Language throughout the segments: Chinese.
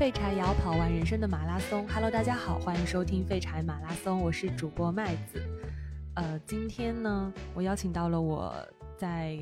废柴也要跑完人生的马拉松。Hello，大家好，欢迎收听废柴马拉松，我是主播麦子。呃，今天呢，我邀请到了我在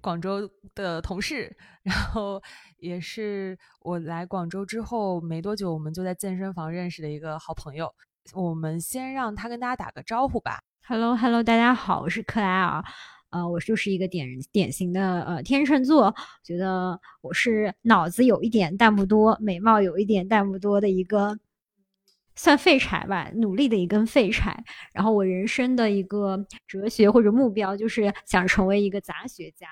广州的同事，然后也是我来广州之后没多久，我们就在健身房认识的一个好朋友。我们先让他跟大家打个招呼吧。Hello，Hello，大家好，我是克莱尔。呃，我就是一个典典型的呃天秤座，觉得我是脑子有一点但不多，美貌有一点但不多的一个算废柴吧，努力的一根废柴。然后我人生的一个哲学或者目标就是想成为一个杂学家。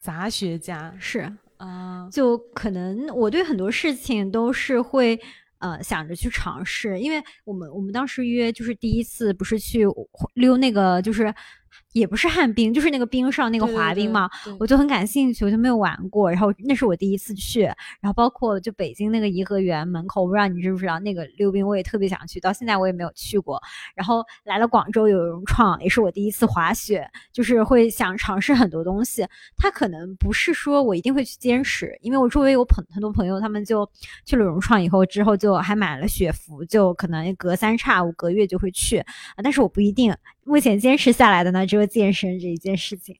杂学家是啊，就可能我对很多事情都是会。呃，想着去尝试，因为我们我们当时约就是第一次不是去溜那个就是。也不是旱冰，就是那个冰上那个滑冰嘛，我就很感兴趣，我就没有玩过。然后那是我第一次去，然后包括就北京那个颐和园门口，我不知道你知不知道那个溜冰，我也特别想去，到现在我也没有去过。然后来了广州有融创，也是我第一次滑雪，就是会想尝试很多东西。它可能不是说我一定会去坚持，因为我周围有朋很多朋友，他们就去了融创以后之后就还买了雪服，就可能隔三差五隔月就会去啊，但是我不一定。目前坚持下来的呢，只有健身这一件事情。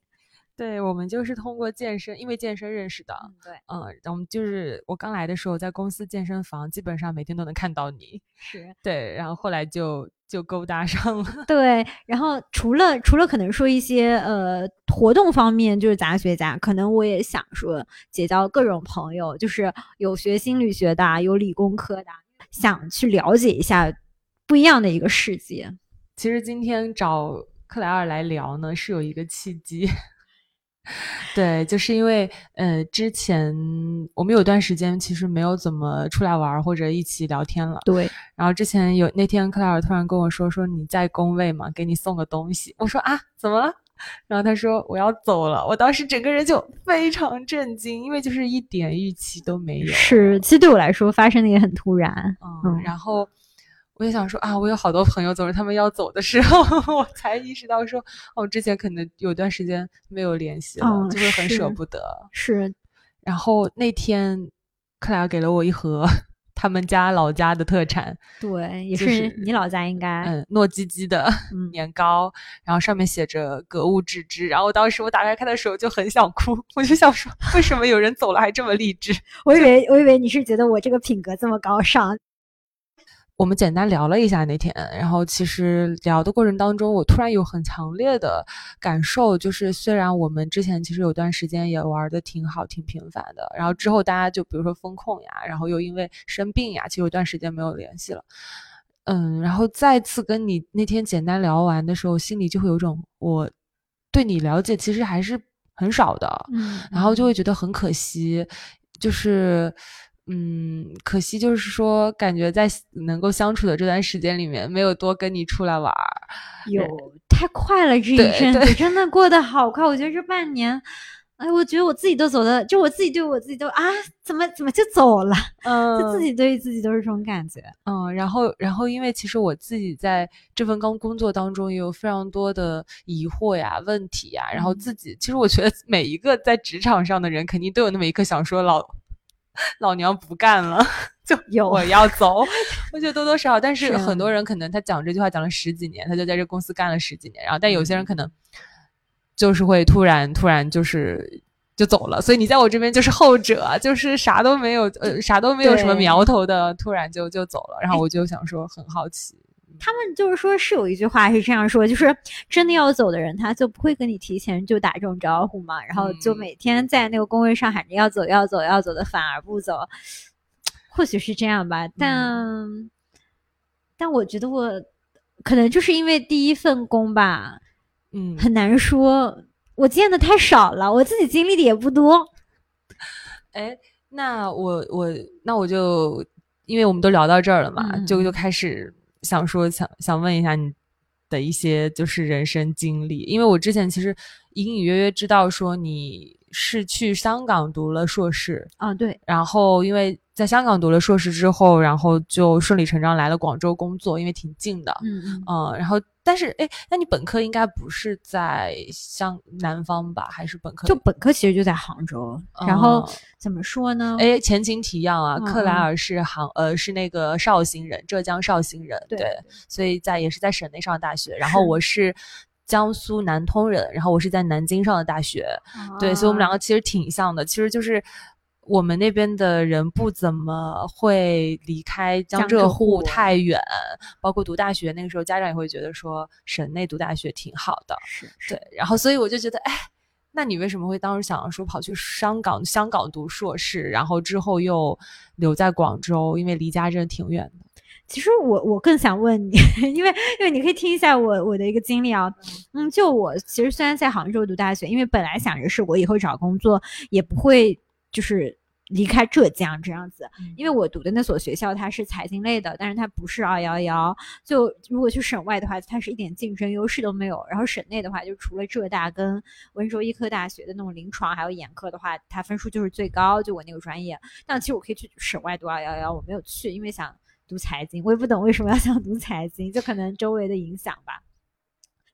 对我们就是通过健身，因为健身认识的。对，嗯，我们就是我刚来的时候，在公司健身房，基本上每天都能看到你。是，对，然后后来就就勾搭上了。对，然后除了除了可能说一些呃活动方面，就是杂学家，可能我也想说结交各种朋友，就是有学心理学的，有理工科的，想去了解一下不一样的一个世界。其实今天找克莱尔来聊呢，是有一个契机。对，就是因为呃，之前我们有段时间其实没有怎么出来玩或者一起聊天了。对。然后之前有那天克莱尔突然跟我说说你在工位嘛，给你送个东西。我说啊，怎么了？然后他说我要走了。我当时整个人就非常震惊，因为就是一点预期都没有。是，其实对我来说发生的也很突然。嗯，然后。我也想说啊，我有好多朋友，总是他们要走的时候，我才意识到说，哦，之前可能有段时间没有联系了，就会很舍不得。是，然后那天克莱尔给了我一盒他们家老家的特产，对，也是你老家应该，嗯，糯叽叽的 年糕，然后上面写着格物致知。然后当时我打开看的时候就很想哭，我就想说，为什么有人走了还这么励志？我以为我以为你是觉得我这个品格这么高尚。我们简单聊了一下那天，然后其实聊的过程当中，我突然有很强烈的感受，就是虽然我们之前其实有段时间也玩的挺好、挺频繁的，然后之后大家就比如说风控呀，然后又因为生病呀，其实有段时间没有联系了。嗯，然后再次跟你那天简单聊完的时候，心里就会有种我对你了解其实还是很少的，嗯，然后就会觉得很可惜，就是。嗯，可惜就是说，感觉在能够相处的这段时间里面，没有多跟你出来玩儿。有太快了，这一阵子真的过得好快。我觉得这半年，哎，我觉得我自己都走的，就我自己对我自己都啊，怎么怎么就走了？嗯，就自己对自己都是这种感觉。嗯，然后然后，因为其实我自己在这份工工作当中也有非常多的疑惑呀、问题呀，然后自己其实我觉得每一个在职场上的人，肯定都有那么一刻想说老。老娘不干了，就有我要走。我觉得多多少少，但是很多人可能他讲这句话讲了十几年，他就在这公司干了十几年。然后，但有些人可能就是会突然突然就是就走了。所以你在我这边就是后者，就是啥都没有，呃，啥都没有什么苗头的，突然就就走了。然后我就想说，很好奇。他们就是说，是有一句话是这样说，就是真的要走的人，他就不会跟你提前就打这种招呼嘛，然后就每天在那个工位上喊着要走要走要走的，反而不走，或许是这样吧。但但我觉得我可能就是因为第一份工吧，嗯，很难说，我见的太少了，我自己经历的也不多。哎，那我我那我就因为我们都聊到这儿了嘛，就就开始。想说，想想问一下你的一些就是人生经历，因为我之前其实隐隐约约知道说你是去香港读了硕士啊，对。然后因为在香港读了硕士之后，然后就顺理成章来了广州工作，因为挺近的。嗯嗯。嗯，然后但是哎，那你本科应该不是在香南方吧？还是本科？就本科其实就在杭州。然后怎么说呢？哎，前情提要啊，克莱尔是杭呃是那个绍兴人，浙江绍兴人。对。所以在也是在省内上的大学。然后我是。江苏南通人，然后我是在南京上的大学，对，所以我们两个其实挺像的。其实就是我们那边的人不怎么会离开江浙沪太远，包括读大学那个时候，家长也会觉得说省内读大学挺好的，是对。然后所以我就觉得，哎，那你为什么会当时想说跑去香港香港读硕士，然后之后又留在广州，因为离家真的挺远的。其实我我更想问你，因为因为你可以听一下我我的一个经历啊，嗯，就我其实虽然在杭州读大学，因为本来想着是我以后找工作也不会就是离开浙江这样子，因为我读的那所学校它是财经类的，但是它不是二幺幺，就如果去省外的话，它是一点竞争优势都没有，然后省内的话，就除了浙大跟温州医科大学的那种临床还有眼科的话，它分数就是最高，就我那个专业，但其实我可以去省外读二幺幺，我没有去，因为想。读财经，我也不懂为什么要想读财经，就可能周围的影响吧。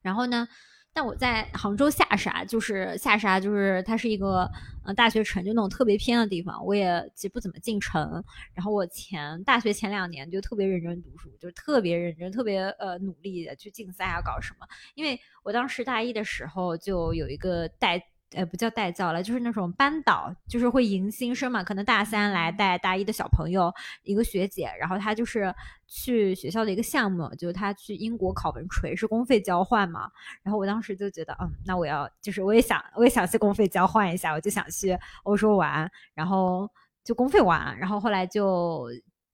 然后呢，但我在杭州下沙，就是下沙，就是它是一个呃大学城，就那种特别偏的地方。我也其实不怎么进城。然后我前大学前两年就特别认真读书，就特别认真，特别呃努力的去竞赛啊，搞什么。因为我当时大一的时候就有一个带。呃，不叫带教了，就是那种班导，就是会迎新生嘛。可能大三来带大一的小朋友，一个学姐，然后她就是去学校的一个项目，就是她去英国考文垂，是公费交换嘛。然后我当时就觉得，嗯，那我要，就是我也想，我也想去公费交换一下，我就想去欧洲玩，然后就公费玩，然后后来就。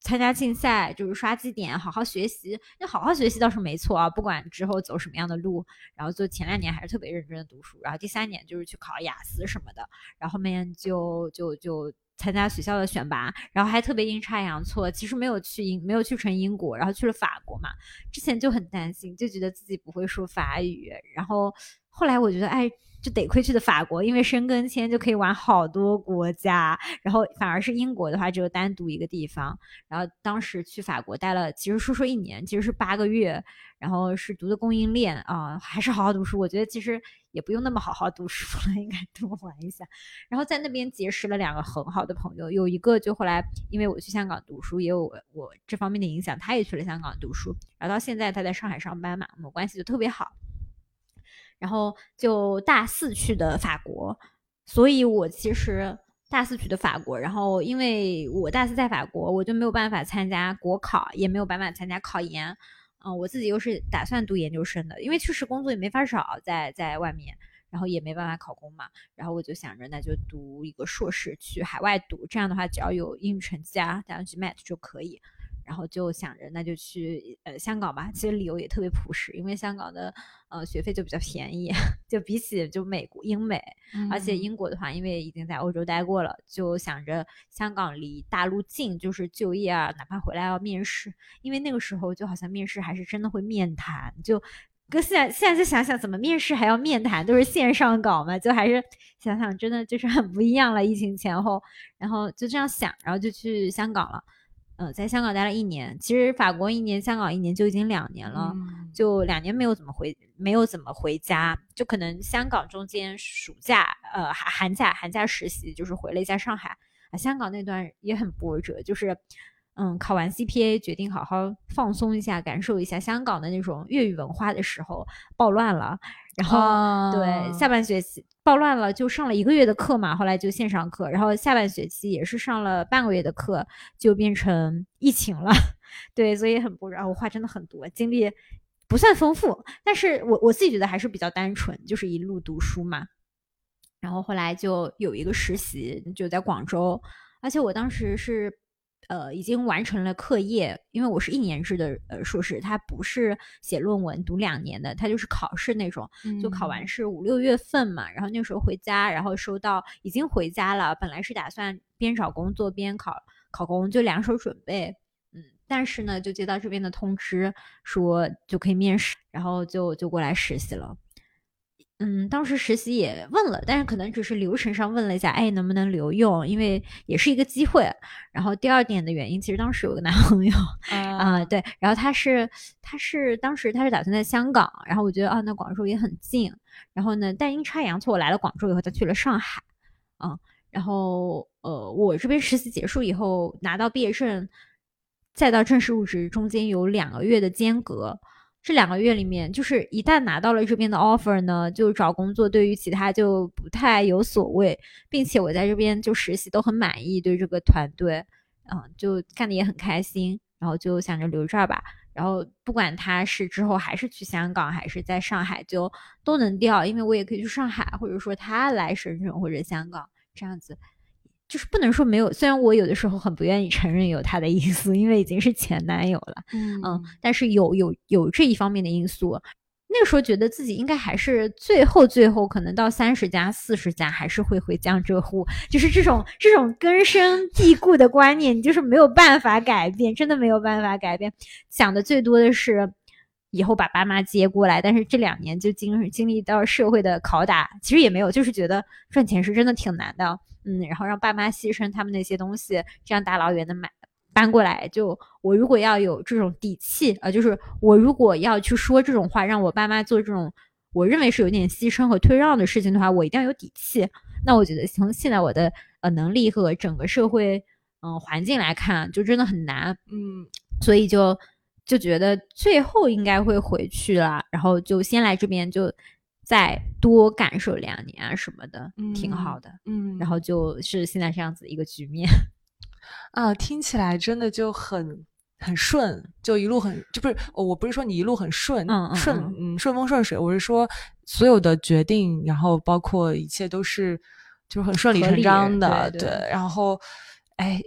参加竞赛就是刷绩点，好好学习。那好好学习倒是没错啊，不管之后走什么样的路，然后就前两年还是特别认真的读书，然后第三年就是去考雅思什么的，然后后面就就就参加学校的选拔，然后还特别阴差阳错，其实没有去英，没有去成英国，然后去了法国嘛。之前就很担心，就觉得自己不会说法语，然后后来我觉得，哎。就得亏去的法国，因为申根签就可以玩好多国家，然后反而是英国的话只有单独一个地方。然后当时去法国待了，其实说说一年，其实是八个月，然后是读的供应链啊，还是好好读书。我觉得其实也不用那么好好读书了，应该多玩一下。然后在那边结识了两个很好的朋友，有一个就后来因为我去香港读书，也有我我这方面的影响，他也去了香港读书，然后到现在他在上海上班嘛，我们关系就特别好。然后就大四去的法国，所以我其实大四去的法国，然后因为我大四在法国，我就没有办法参加国考，也没有办法参加考研。嗯，我自己又是打算读研究生的，因为确实工作也没法找，在在外面，然后也没办法考公嘛。然后我就想着，那就读一个硕士去海外读，这样的话只要有英语成绩啊，打上去 MAT 就可以。然后就想着那就去呃香港吧，其实理由也特别朴实，因为香港的呃学费就比较便宜，就比起就美国英美，而且英国的话，因为已经在欧洲待过了，就想着香港离大陆近，就是就业啊，哪怕回来要面试，因为那个时候就好像面试还是真的会面谈，就跟现在现在再想想怎么面试还要面谈，都是线上搞嘛，就还是想想真的就是很不一样了，疫情前后，然后就这样想，然后就去香港了。嗯，在香港待了一年，其实法国一年，香港一年就已经两年了，就两年没有怎么回，没有怎么回家，就可能香港中间暑假，呃，寒寒假寒假实习，就是回了一下上海啊。香港那段也很波折，就是，嗯，考完 CPA 决定好好放松一下，感受一下香港的那种粤语文化的时候，暴乱了。然后对下半学期暴乱了，就上了一个月的课嘛，后来就线上课。然后下半学期也是上了半个月的课，就变成疫情了。对，所以很不然，我话真的很多，经历不算丰富，但是我我自己觉得还是比较单纯，就是一路读书嘛。然后后来就有一个实习，就在广州，而且我当时是。呃，已经完成了课业，因为我是一年制的呃硕士，他不是写论文读两年的，他就是考试那种，就考完是五六月份嘛，然后那时候回家，然后收到已经回家了，本来是打算边找工作边考考公，就两手准备，嗯，但是呢，就接到这边的通知说就可以面试，然后就就过来实习了。嗯，当时实习也问了，但是可能只是流程上问了一下，哎，能不能留用？因为也是一个机会。然后第二点的原因，其实当时有个男朋友 啊，对，然后他是他是当时他是打算在香港，然后我觉得啊，那广州也很近。然后呢，但阴差阳错，我来了广州以后，他去了上海，嗯，然后呃，我这边实习结束以后拿到毕业证，再到正式入职中间有两个月的间隔。这两个月里面，就是一旦拿到了这边的 offer 呢，就找工作对于其他就不太有所谓，并且我在这边就实习都很满意，对这个团队，嗯，就干的也很开心，然后就想着留这儿吧。然后不管他是之后还是去香港，还是在上海，就都能调，因为我也可以去上海，或者说他来深圳或者香港这样子。就是不能说没有，虽然我有的时候很不愿意承认有他的因素，因为已经是前男友了，嗯，但是有有有这一方面的因素。那个时候觉得自己应该还是最后最后可能到三十加四十加还是会回江浙沪，就是这种这种根深蒂固的观念，就是没有办法改变，真的没有办法改变。想的最多的是以后把爸妈接过来，但是这两年就经经历到社会的拷打，其实也没有，就是觉得赚钱是真的挺难的。嗯，然后让爸妈牺牲他们那些东西，这样大老远的买搬过来，就我如果要有这种底气啊，就是我如果要去说这种话，让我爸妈做这种我认为是有点牺牲和退让的事情的话，我一定要有底气。那我觉得从现在我的呃能力和整个社会嗯环境来看，就真的很难。嗯，所以就就觉得最后应该会回去了，然后就先来这边就。再多感受两年啊什么的，挺好的。嗯，然后就是现在这样子一个局面 啊，听起来真的就很很顺，就一路很就不是，我不是说你一路很顺，顺嗯顺风顺水，我是说所有的决定，然后包括一切都是就是很顺理成章的，对。然后，哎。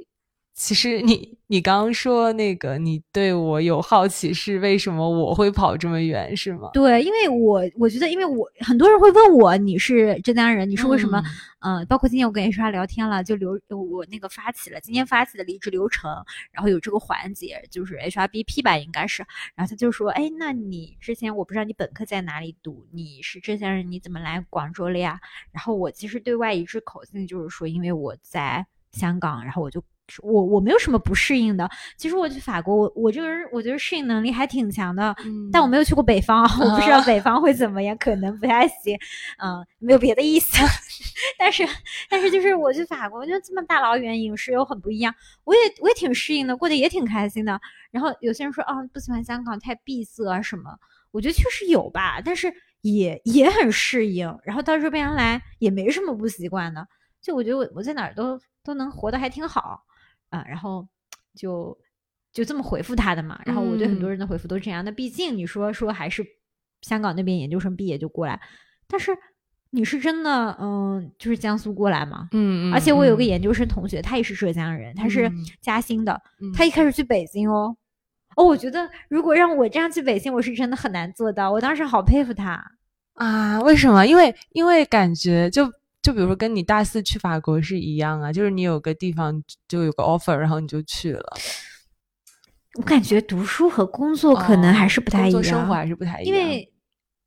其实你你刚刚说那个你对我有好奇是为什么我会跑这么远是吗？对，因为我我觉得，因为我很多人会问我你是浙江人，你是为什么？嗯，包括今天我跟 HR 聊天了，就留我那个发起了今天发起的离职流程，然后有这个环节，就是 HRBP 吧，应该是。然后他就说，哎，那你之前我不知道你本科在哪里读，你是浙江人，你怎么来广州了呀？然后我其实对外一致口径就是说，因为我在香港，然后我就。我我没有什么不适应的。其实我去法国，我我这个人我觉得适应能力还挺强的。嗯，但我没有去过北方，我不知道北方会怎么样，可能不太行。嗯，没有别的意思。但是但是就是我去法国，我觉得这么大老远，饮食又很不一样。我也我也挺适应的，过得也挺开心的。然后有些人说啊，不喜欢香港太闭塞啊什么，我觉得确实有吧，但是也也很适应。然后到这边来也没什么不习惯的，就我觉得我我在哪儿都都能活得还挺好。啊，然后就就这么回复他的嘛。然后我对很多人的回复都是这样。那毕竟你说说还是香港那边研究生毕业就过来，但是你是真的嗯，就是江苏过来嘛？嗯嗯。而且我有个研究生同学，他也是浙江人，他是嘉兴的。他一开始去北京哦哦，我觉得如果让我这样去北京，我是真的很难做到。我当时好佩服他啊！为什么？因为因为感觉就。就比如说跟你大四去法国是一样啊，就是你有个地方就有个 offer，然后你就去了。我感觉读书和工作可能还是不太一样，生活还是不太一样。因为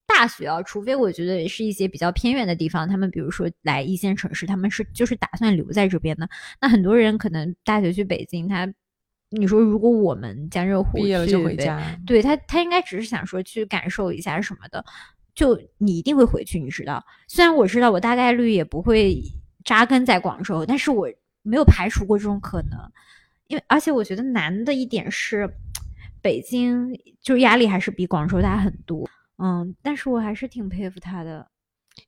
大学啊，除非我觉得是一些比较偏远的地方，他们比如说来一线城市，他们是就是打算留在这边的。那很多人可能大学去北京，他你说如果我们江浙沪毕业了就回家，对他他应该只是想说去感受一下什么的。就你一定会回去，你知道？虽然我知道我大概率也不会扎根在广州，但是我没有排除过这种可能。因为而且我觉得难的一点是，北京就压力还是比广州大很多。嗯，但是我还是挺佩服他的，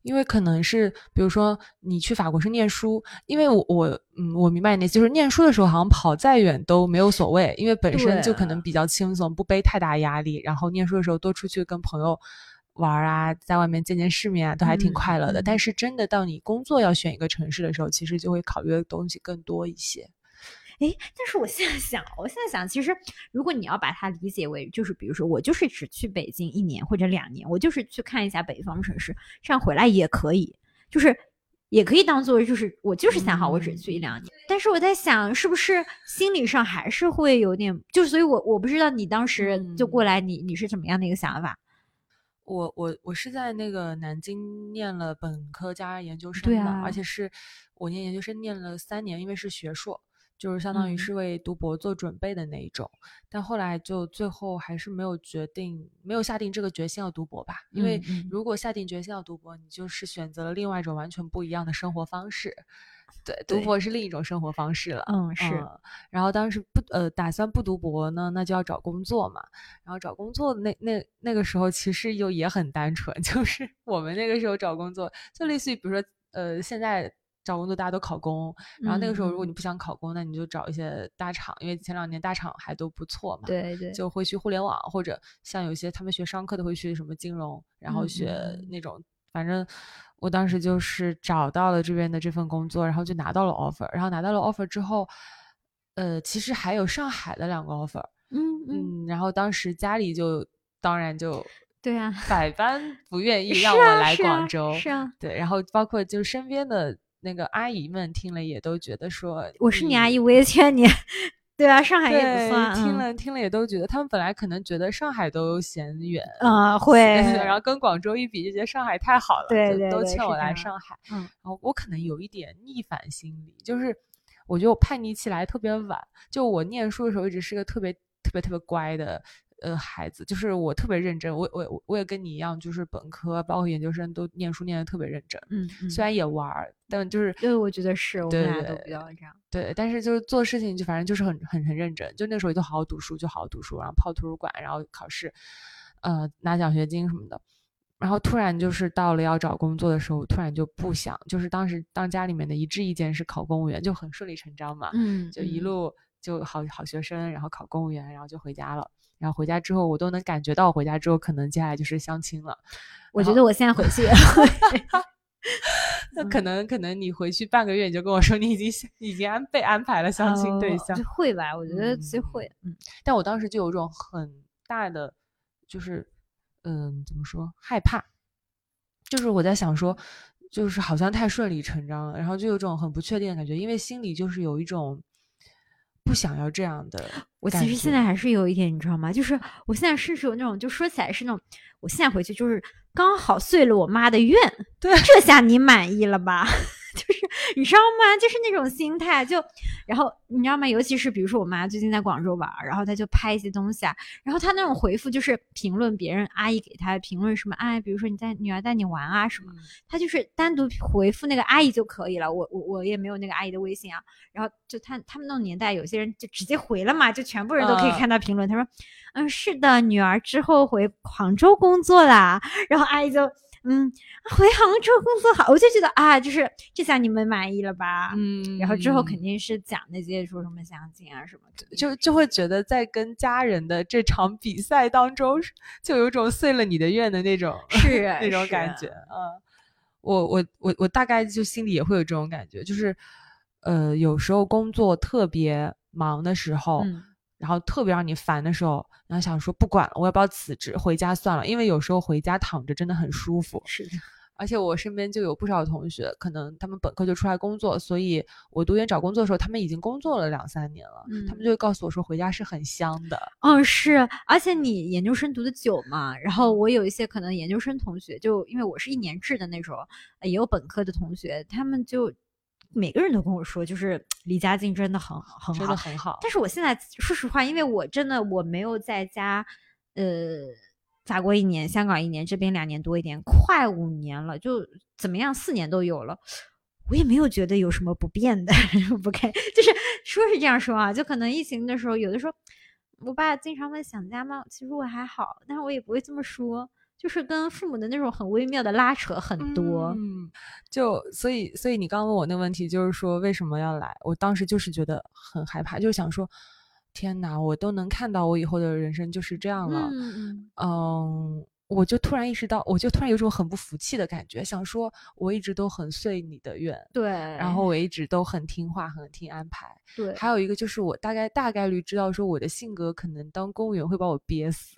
因为可能是比如说你去法国是念书，因为我我嗯我明白你，就是念书的时候好像跑再远都没有所谓，因为本身就可能比较轻松，不背太大压力。然后念书的时候多出去跟朋友。玩啊，在外面见见世面啊，都还挺快乐的。但是真的到你工作要选一个城市的时候，其实就会考虑的东西更多一些。哎，但是我现在想，我现在想，其实如果你要把它理解为，就是比如说我就是只去北京一年或者两年，我就是去看一下北方城市，这样回来也可以，就是也可以当做就是我就是想好我只去一两年。但是我在想，是不是心理上还是会有点，就所以我我不知道你当时就过来，你你是怎么样的一个想法？我我我是在那个南京念了本科加研究生的，啊而且是我念研究生念了三年，因为是学硕，就是相当于嗯是为读博做准备的那一种。但后来就最后还是没有决定，没有下定这个决心要读博吧，因为如果下定决心要读博，你就是选择了另外一种完全不一样的生活方式。对，读博是另一种生活方式了。嗯是嗯然后当时不呃打算不读博呢，那就要找工作嘛。然后找工作那那那个时候其实又也很单纯，就是我们那个时候找工作就类似于比如说呃现在找工作大家都考公，然后那个时候如果嗯你不想考公，那你就找一些大厂，因为前两年大厂还都不错嘛。对对，就会去互联网，或者像有些他们学商科的会去什么金融，然后嗯学那种，反正我当时就是找到了这边的这份工作，然后就拿到了 offer，然后拿到了 offer 之后，呃，其实还有上海的两个 offer，嗯嗯，嗯，然后当时家里就当然就对啊，百般不愿 意让我来啊是啊广州，是啊，对，然后包括就身边的那个阿姨们听了也都觉得说，我是你阿姨，我也劝你，对啊，上海也，不算，听嗯了听了也都觉得，他们本来可能觉得上海都嫌远，啊 会，然后跟广州一比，就觉得上海太好了，就对都劝我来上海。嗯然后我可能有一点逆反心理，就是我觉得我叛逆期来特别晚，就我念书的时候一直是个特别特别特别乖的。呃，孩子就是我特别认真，我我我也跟你一样，就是本科包括研究生都念书念的特别认真，嗯嗯，虽然也玩儿，但就是对，我觉得是我们俩都比较这样，对，但是就是做事情就反正就是很很很认真，就那时候就好好读书，就好好读书，然后泡图书馆，然后考试，呃，拿奖学金什么的。然后突然就是到了要找工作的时候，突然就不想，就是当时当家里面的一致意见是考公务员，就很顺理成章嘛，嗯，就一嗯路就好好学生，然后考公务员，然后就回家了。然后回家之后，我都能感觉到我回家之后可能接下来就是相亲了。我觉得我现在回去也 会，那可能可能你回去半个月你就跟我说你已经已经安被安排了相亲对象，会吧，我觉得其实会，嗯。但我当时就有一种很大的，就是嗯，怎么说害怕，就是我在想说，就是好像太顺理成章了，然后就有种很不确定的感觉，因为心里就是有一种不想要这样的我其实现在还是有一点，你知道吗？就是我现在甚至有那种，就说起来是那种，我现在回去就是刚好遂了我妈的愿，对这下你满意了吧？就是你知道吗？就是那种心态，就然后你知道吗？尤其是比如说我妈最近在广州玩，然后她就拍一些东西啊，然后她那种回复就是评论别人阿姨给她评论什么，哎，比如说你带女儿带你玩啊什么，她就是单独回复那个阿姨就可以了，我我我也没有那个阿姨的微信啊。然后就她他们那种年代，有些人就直接回了嘛，就全部人都可以嗯看到评论。她说：“嗯，是的，女儿之后回杭州工作啦。”然后阿姨就嗯，回杭州工作好，我就觉得啊，就是这下你们满意了吧？嗯，然后之后肯定是讲那些说什么相亲啊什么，就就会觉得在跟家人的这场比赛当中，就有种碎了你的愿的那种是 那种感觉。嗯，我我我我大概就心里也会有这种感觉，就是呃，有时候工作特别忙的时候，嗯然后特别让你烦的时候，然后想说不管了，我要不要辞职回家算了？因为有时候回家躺着真的很舒服。是的，而且我身边就有不少同学，可能他们本科就出来工作，所以我读研找工作的时候，他们已经工作了两三年了，他们嗯就会告诉我说回家是很香的。嗯，是，而且你研究生读的久嘛，然后我有一些可能研究生同学，就因为我是一年制的那种，呃也有本科的同学，他们就每个人都跟我说，就是离家近真的很很好真的。很好。但是我现在说实话，因为我真的我没有在家，呃，法国一年，香港一年，这边两年多一点，快五年了，就怎么样，四年都有了。我也没有觉得有什么不便的，不该就是说是这样说啊，就可能疫情的时候，有的时候我爸经常问想家吗？其实我还好，但是我也不会这么说，就是跟父母的那种很微妙的拉扯很多。嗯，就所以所以你刚刚问我那个问题，就是说为什么要来？我当时就是觉得很害怕，就想说，天哪，我都能看到我以后的人生就是这样了。嗯，我就突然意识到，我就突然有种很不服气的感觉，想说我一直都很遂你的愿，对，然后我一直都很听话，很听安排。对，还有一个就是我大概大概率知道说我的性格可能当公务员会把我憋死，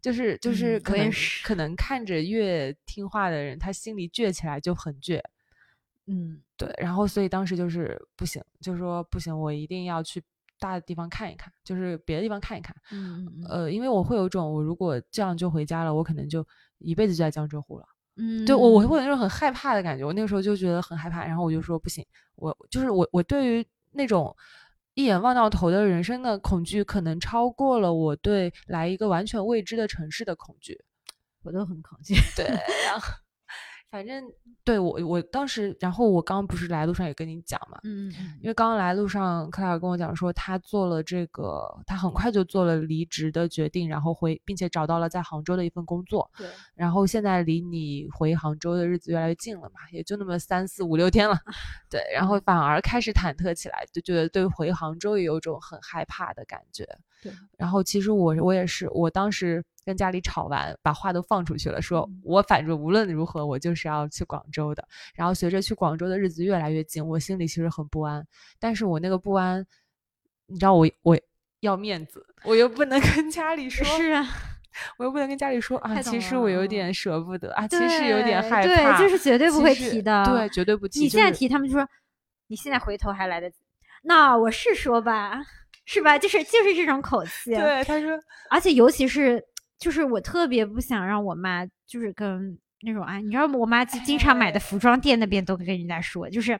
就是就是可能、是可能看着越听话的人，他心里倔起来就很倔。嗯对，然后所以当时就是不行，就说不行，我一定要去大的地方看一看，就是别的地方看一看。嗯嗯呃，因为我会有种，我如果这样就回家了，我可能就一辈子就在江浙沪了。嗯，对我我会有那种很害怕的感觉，我那个时候就觉得很害怕，然后我就说不行，我就是我我对于那种一眼望到头的人生的恐惧，可能超过了我对来一个完全未知的城市的恐惧。我都很恐惧。对，然后反正对我我当时，然后我刚刚不是来路上也跟你讲嘛，嗯嗯因为。刚刚来路上，克莱尔跟我讲说，他做了这个，他很快就做了离职的决定，然后回，并且找到了在杭州的一份工作，对，然后现在离你回杭州的日子越来越近了嘛，也就那么三四五六天了，对，然后反而开始忐忑起来，就觉得对回杭州也有种很害怕的感觉，对，然后其实我我也是，我当时跟家里吵完，把话都放出去了，说嗯我反正无论如何，我就是要去广州的。然后随着去广州的日子越来越近，我心里其实很不安，但是我那个不安，你知道我我要面子，我又不能跟家里说，是啊，我又不能跟家里说啊，其实我有点舍不得啊，其实有点害怕，对，就是绝对不会提的。对，绝对不提。你现在就是提，他们就说你现在回头还来得及。那我是说吧，是吧？就是就是这种口气。，对，他说而且尤其是就是我特别不想让我妈就是跟那种啊，你知道我妈经经常买的 服装店那边都跟人家说，就是。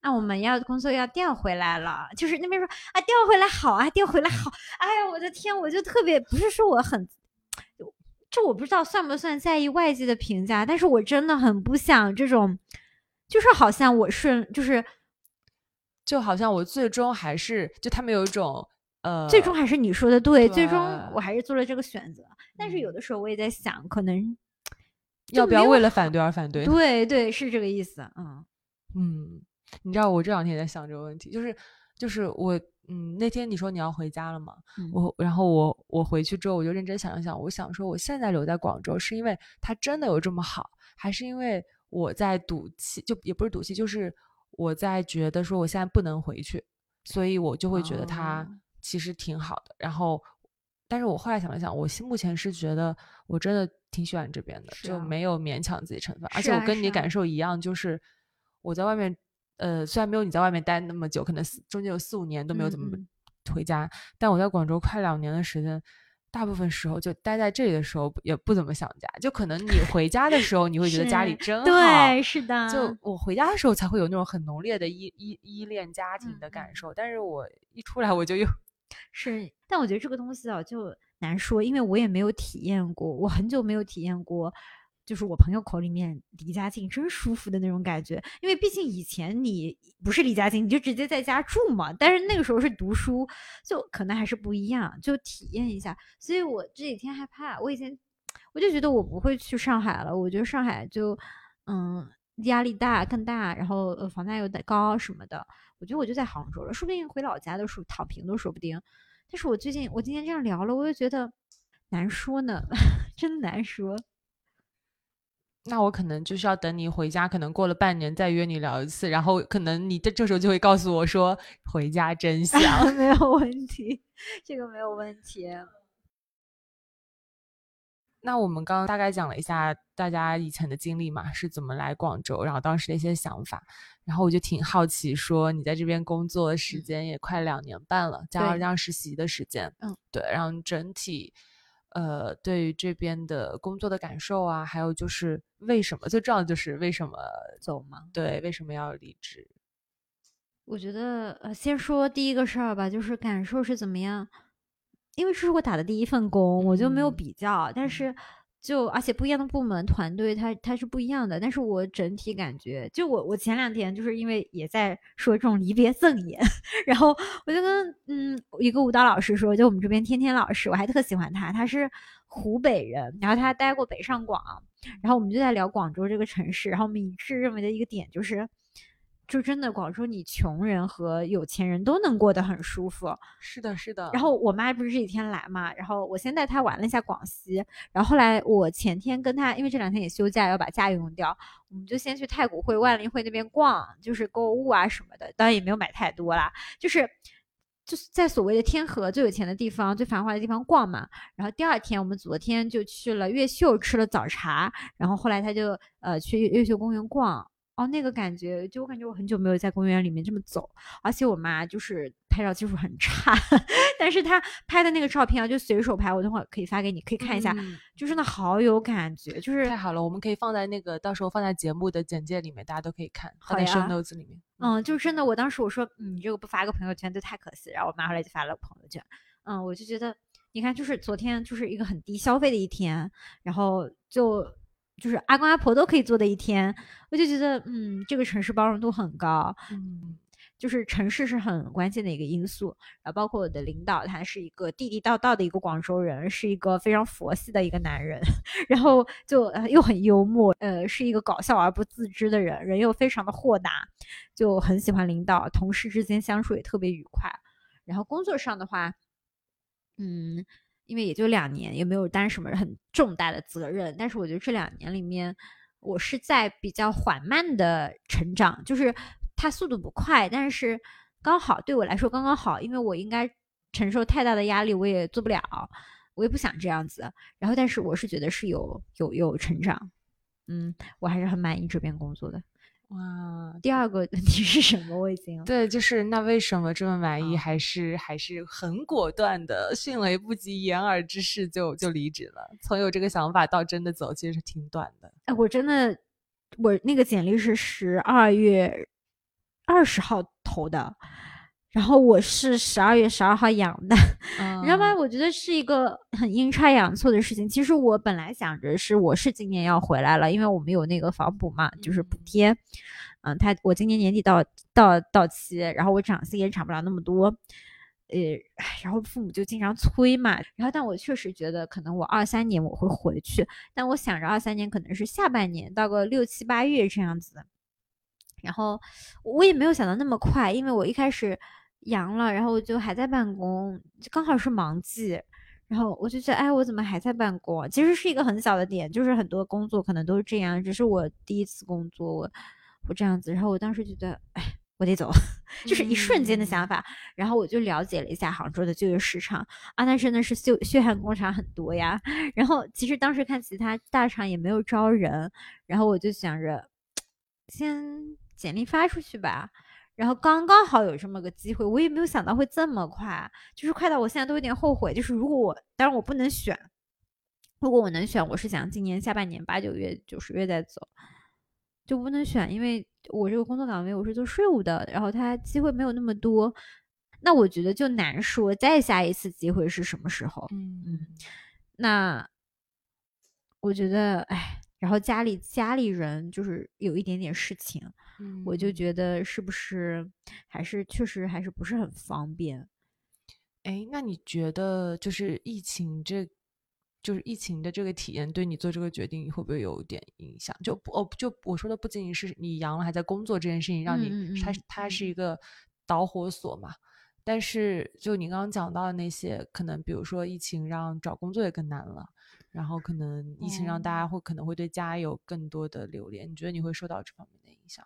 啊，我们要工作要调回来了，就是那边说啊，调回来好啊，调回来好。哎呀，我的天，我就特别不是说我很，这我不知道算不算在意外界的评价，但是我真的很不想这种，就是好像我顺，就是就好像我最终还是就他们有一种呃，最终还是你说的对，最终我还是做了这个选择。但是有嗯。的时候我也在想，可能要不要为了反对而反对？对对是这个意思，嗯。嗯，你知道我这两天也在想这个问题，就是就是我嗯那天你说你要回家了嘛，嗯。我然后我我回去之后我就认真想了想，我想说我现在留在广州是因为它真的有这么好，还是因为我在赌气，就也不是赌气，就是我在觉得说我现在不能回去，所以我就会觉得它哦其实挺好的。然后，但是我后来想了想，我现目前是觉得我真的挺喜欢这边的，啊就没有勉强自己成分，而且我跟你感受一样，就是我在外面。呃，虽然没有你在外面待那么久，可能四中间有四五年都没有怎么嗯回家，但我在广州快两年的时间，大部分时候就待在这里的时候也不怎么想家，就可能你回家的时候，你会觉得家里真好。对，是的，就我回家的时候才会有那种很浓烈的依依依恋家庭的嗯感受，但是我一出来我就又是，但我觉得这个东西啊就难说，因为我也没有体验过，我很久没有体验过，就是我朋友口里面离家近真舒服的那种感觉。因为毕竟以前你不是离家近，你就直接在家住嘛，但是那个时候是读书，就可能还是不一样，就体验一下。所以我这几天害怕，我以前我就觉得我不会去上海了，我觉得上海就嗯压力大更大，然后呃房价又得高什么的。我觉得我就在杭州了，说不定回老家的时候躺平都说不定。但是我最近我今天这样聊了，我又觉得难说呢，真难说。那我可能就是要等你回家，可能过了半年再约你聊一次，然后可能你这这时候就会告诉我说回家真香。没有问题，这个没有问题。那我们刚刚大概讲了一下大家以前的经历嘛，是怎么来广州，然后当时的一些想法，然后我就挺好奇，说你在这边工作的时嗯间也快两年半了，加上实习的时间，嗯，对，然后整体，呃，对于这边的工作的感受啊，还有就是为什么最重要的就是为什么走吗？对为什么要离职？我觉得呃，先说第一个事儿吧，就是感受是怎么样。因为这是我打的第一份工，我就没有嗯比较，但是就而且不一样的部门团队它它是不一样的，但是我整体感觉，就我我前两天就是因为也在说这种离别赠言，然后我就跟嗯一个舞蹈老师说，就我们这边天天老师，我还特喜欢他，他是湖北人，然后他待过北上广，然后我们就在聊广州这个城市，然后我们一致认为的一个点就是。就真的广州，你穷人和有钱人都能过得很舒服。是的，是的。然后我妈不是这几天来嘛，然后我先带她玩了一下广西，然后后来我前天跟她，因为这两天也休假，要把假用掉，我们就先去太古汇、万林汇那边逛，就是购物啊什么的，当然也没有买太多啦，就是就是在所谓的天河最有钱的地方、最繁华的地方逛嘛。然后第二天，我们昨天就去了越秀吃了早茶，然后后来他就呃去越秀公园逛。哦，那个感觉，就我感觉我很久没有在公园里面这么走，而且我妈就是拍照技术很差，但是她拍的那个照片啊，就随手拍，我等会儿可以发给你，可以看一下，就真的好有感觉，就是太好了，我们可以放在那个到时候放在节目的简介里面，大家都可以看，放在 show notes 里面。嗯，就真的，我当时我说，嗯，你这个不发个朋友圈就太可惜，然后我妈后来就发了朋友圈，嗯，我就觉得，你看，就是昨天就是一个很低消费的一天，然后就。就是阿公阿婆都可以做的一天，我就觉得，嗯，这个城市包容度很高，嗯，就是城市是很关键的一个因素。然后包括我的领导，他是一个地地道道的一个广州人，是一个非常佛系的一个男人，然后就又很幽默，呃，是一个搞笑而不自知的人，人又非常的豁达，就很喜欢领导，同事之间相处也特别愉快。然后工作上的话，嗯。因为也就两年，也没有担什么很重大的责任。但是我觉得这两年里面，我是在比较缓慢的成长，就是它速度不快，但是刚好对我来说刚刚好。因为我应该承受太大的压力，我也做不了，我也不想这样子。然后，但是我是觉得是有有有成长，嗯，我还是很满意这边工作的。哇，第二个问题是什么？我已经对，就是那为什么这么满意，还是还是很果断的，迅雷不及掩耳之势就就离职了。从有这个想法到真的走，其实是挺短的。哎，我真的，我那个简历是十二月二十号投的，然后我是十二月十二号养的，你知道吗？我觉得是一个很阴差阳错的事情。其实我本来想着是我是今年要回来了，因为我们有那个房补嘛，就是补贴。嗯，他我今年年底到到到期，然后我涨薪也涨不了那么多，呃，然后父母就经常催嘛。然后但我确实觉得可能我二三年我会回去，但我想着二三年可能是下半年到个六七八月这样子。然后我也没有想到那么快，因为我一开始。阳了，然后我就还在办公，就刚好是忙季，然后我就觉得，哎，我怎么还在办公？其实是一个很小的点，就是很多工作可能都是这样，只是我第一次工作，我我这样子，然后我当时觉得，哎，我得走，就是一瞬间的想法。然后我就了解了一下杭州的就业市场，啊，那真的是血血汗工厂很多呀。然后其实当时看其他大厂也没有招人，然后我就想着，先简历发出去吧。然后刚刚好有这么个机会，我也没有想到会这么快，就是快到我现在都有点后悔。就是如果我，当然我不能选，如果我能选，我是想今年下半年八九月、九十月再走，就不能选，因为我这个工作岗位我是做税务的，然后它机会没有那么多，那我觉得就难说再下一次机会是什么时候。嗯嗯，那我觉得，哎。然后家里家里人就是有一点点事情，我就觉得是不是还是确实还是不是很方便。哎，那你觉得就是疫情这，就是疫情的这个体验对你做这个决定会不会有点影响？就不哦，就我说的不仅仅是你阳了还在工作这件事情，让你它它是一个导火索嘛。但是就你刚刚讲到的那些，可能比如说疫情让找工作也更难了。然后可能疫情让大家会可能会对家有更多的留恋，你觉得你会受到这方面的影响？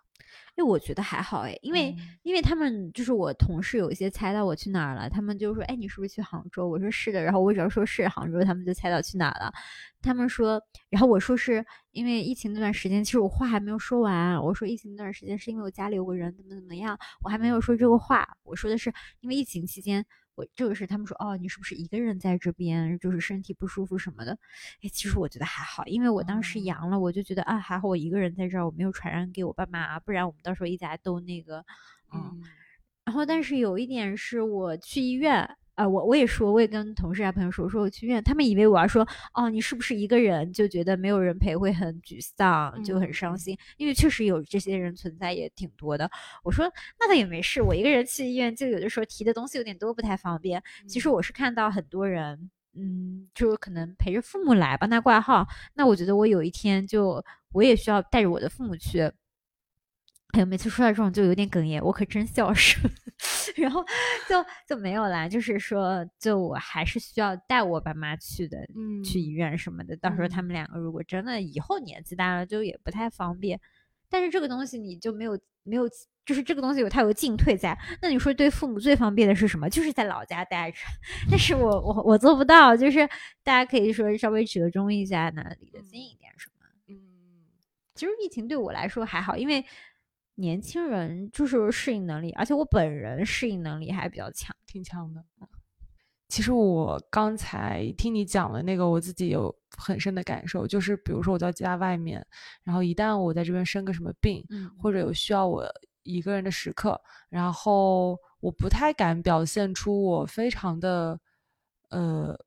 因为我觉得还好哎，因为因为他们就是我同事有一些猜到我去哪儿了，他们就说：“哎，你是不是去杭州？”我说：“是的。”然后我只要说是杭州，他们就猜到去哪儿了。他们说，然后我说是因为疫情那段时间，其实我话还没有说完。我说疫情那段时间是因为我家里有个人怎么怎么样，我还没有说这个话。我说的是因为疫情期间。我这个是他们说哦，你是不是一个人在这边，就是身体不舒服什么的？哎，其实我觉得还好，因为我当时阳了，我就觉得啊，还好我一个人在这儿，我没有传染给我爸妈，不然我们到时候一家都那个，嗯。然后，但是有一点是我去医院。啊，我我也说，我也跟同事啊朋友说，我说我去医院，他们以为我要说，哦，你是不是一个人就觉得没有人陪会很沮丧，就很伤心？因为确实有这些人存在，也挺多的。我说那倒也没事，我一个人去医院，就有的时候提的东西有点多，不太方便。其实我是看到很多人，嗯，就可能陪着父母来帮他挂号，那我觉得我有一天就我也需要带着我的父母去。哎呦，每次说到这种就有点哽咽，我可真孝顺。然后就就没有啦，就是说，就我还是需要带我爸妈去的，嗯，去医院什么的。到时候他们两个如果真的以后年纪大了，就也不太方便。但是这个东西你就没有没有，就是这个东西有它有进退在。那你说对父母最方便的是什么？就是在老家待着。但是我我我做不到，就是大家可以说稍微折中一下，那离得近一点什么。嗯其实疫情对我来说还好，因为年轻人就是适应能力，而且我本人适应能力还比较强，挺强的。其实我刚才听你讲的那个，我自己有很深的感受，就是比如说我在家外面，然后一旦我在这边生个什么病，嗯，或者有需要我一个人的时刻，然后我不太敢表现出我非常的呃。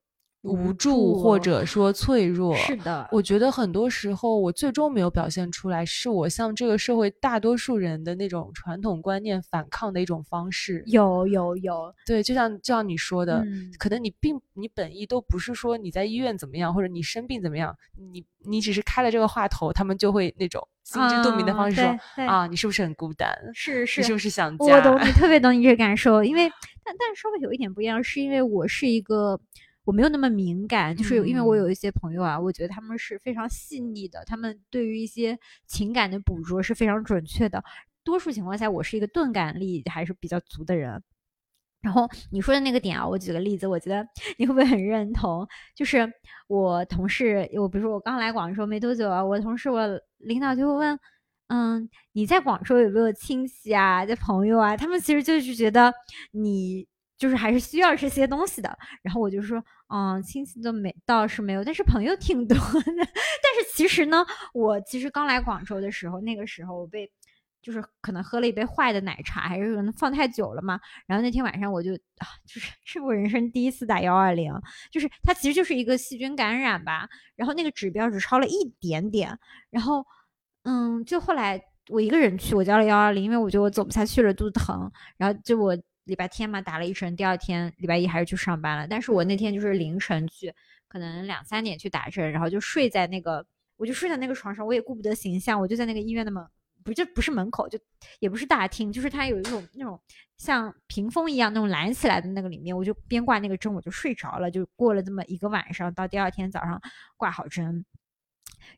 无助或者说脆弱，是的，我觉得很多时候我最终没有表现出来，是我向这个社会大多数人的那种传统观念反抗的一种方式。有有有，对，就像就像你说的，可能你并你本意都不是说你在医院怎么样，或者你生病怎么样，你你只是开了这个话头，他们就会那种心知肚明的方式说啊，你是不是很孤单？是是，你是不是想家？我懂你，特别懂你这个感受，因为但但稍微有一点不一样，是因为我是一个。我没有那么敏感，就是因为我有一些朋友啊，我觉得他们是非常细腻的，他们对于一些情感的捕捉是非常准确的。多数情况下，我是一个钝感力还是比较足的人。然后你说的那个点啊，我举个例子，我觉得你会不会很认同？就是我同事，我比如说我刚来广州没多久啊，我同事我领导就会问，嗯，你在广州有没有亲戚啊，在朋友啊？他们其实就是觉得你。就是还是需要这些东西的，然后我就说，嗯，亲戚都没倒是没有，但是朋友挺多的。但是其实呢，我其实刚来广州的时候，那个时候我被，就是可能喝了一杯坏的奶茶，还是可能放太久了嘛。然后那天晚上我就啊，就是是我人生第一次打幺二零，就是它其实就是一个细菌感染吧。然后那个指标只超了一点点，然后嗯，就后来我一个人去，我叫了幺二零，因为我觉得我走不下去了，肚子疼。然后就我。礼拜天嘛，打了一针，第二天礼拜一还是去上班了。但是我那天就是凌晨去，可能两三点去打针，然后就睡在那个，我就睡在那个床上，我也顾不得形象，我就在那个医院的门，不就不是门口，就也不是大厅，就是它有一种那种像屏风一样那种拦起来的那个里面，我就边挂那个针，我就睡着了，就过了这么一个晚上，到第二天早上挂好针，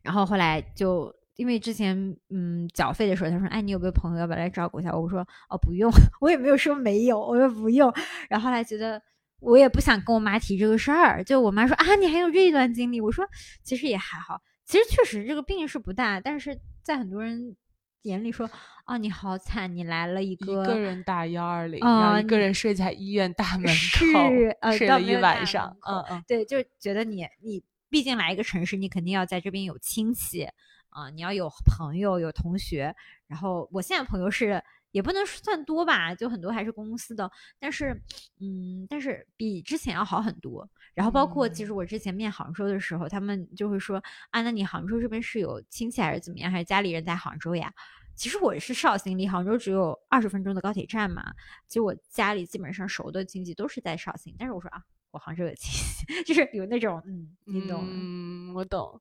然后后来就。因为之前嗯缴费的时候，他说哎你有没有朋友要不要来照顾一下？我说哦不用，我也没有说没有，我说不用。然后后来觉得我也不想跟我妈提这个事儿，就我妈说啊你还有这一段经历，我说其实也还好，其实确实这个病是不大，但是在很多人眼里说啊你好惨，你来了一个一个人打幺二零，然后一个人睡在医院大门口 睡了一晚上，嗯嗯，对，就觉得你你毕竟来一个城市，你肯定要在这边有亲戚。啊，你要有朋友，有同学，然后我现在朋友是也不能算多吧，就很多还是公司的，但是，嗯，但是比之前要好很多。然后包括其实我之前面杭州的时候，他们就会说啊，那你杭州这边是有亲戚还是怎么样，还是家里人在杭州呀？其实我是绍兴，离杭州只有二十分钟的高铁站嘛。其实我家里基本上熟的亲戚都是在绍兴，但是我说啊，我杭州有亲戚，就是有那种嗯，你懂？嗯，我懂。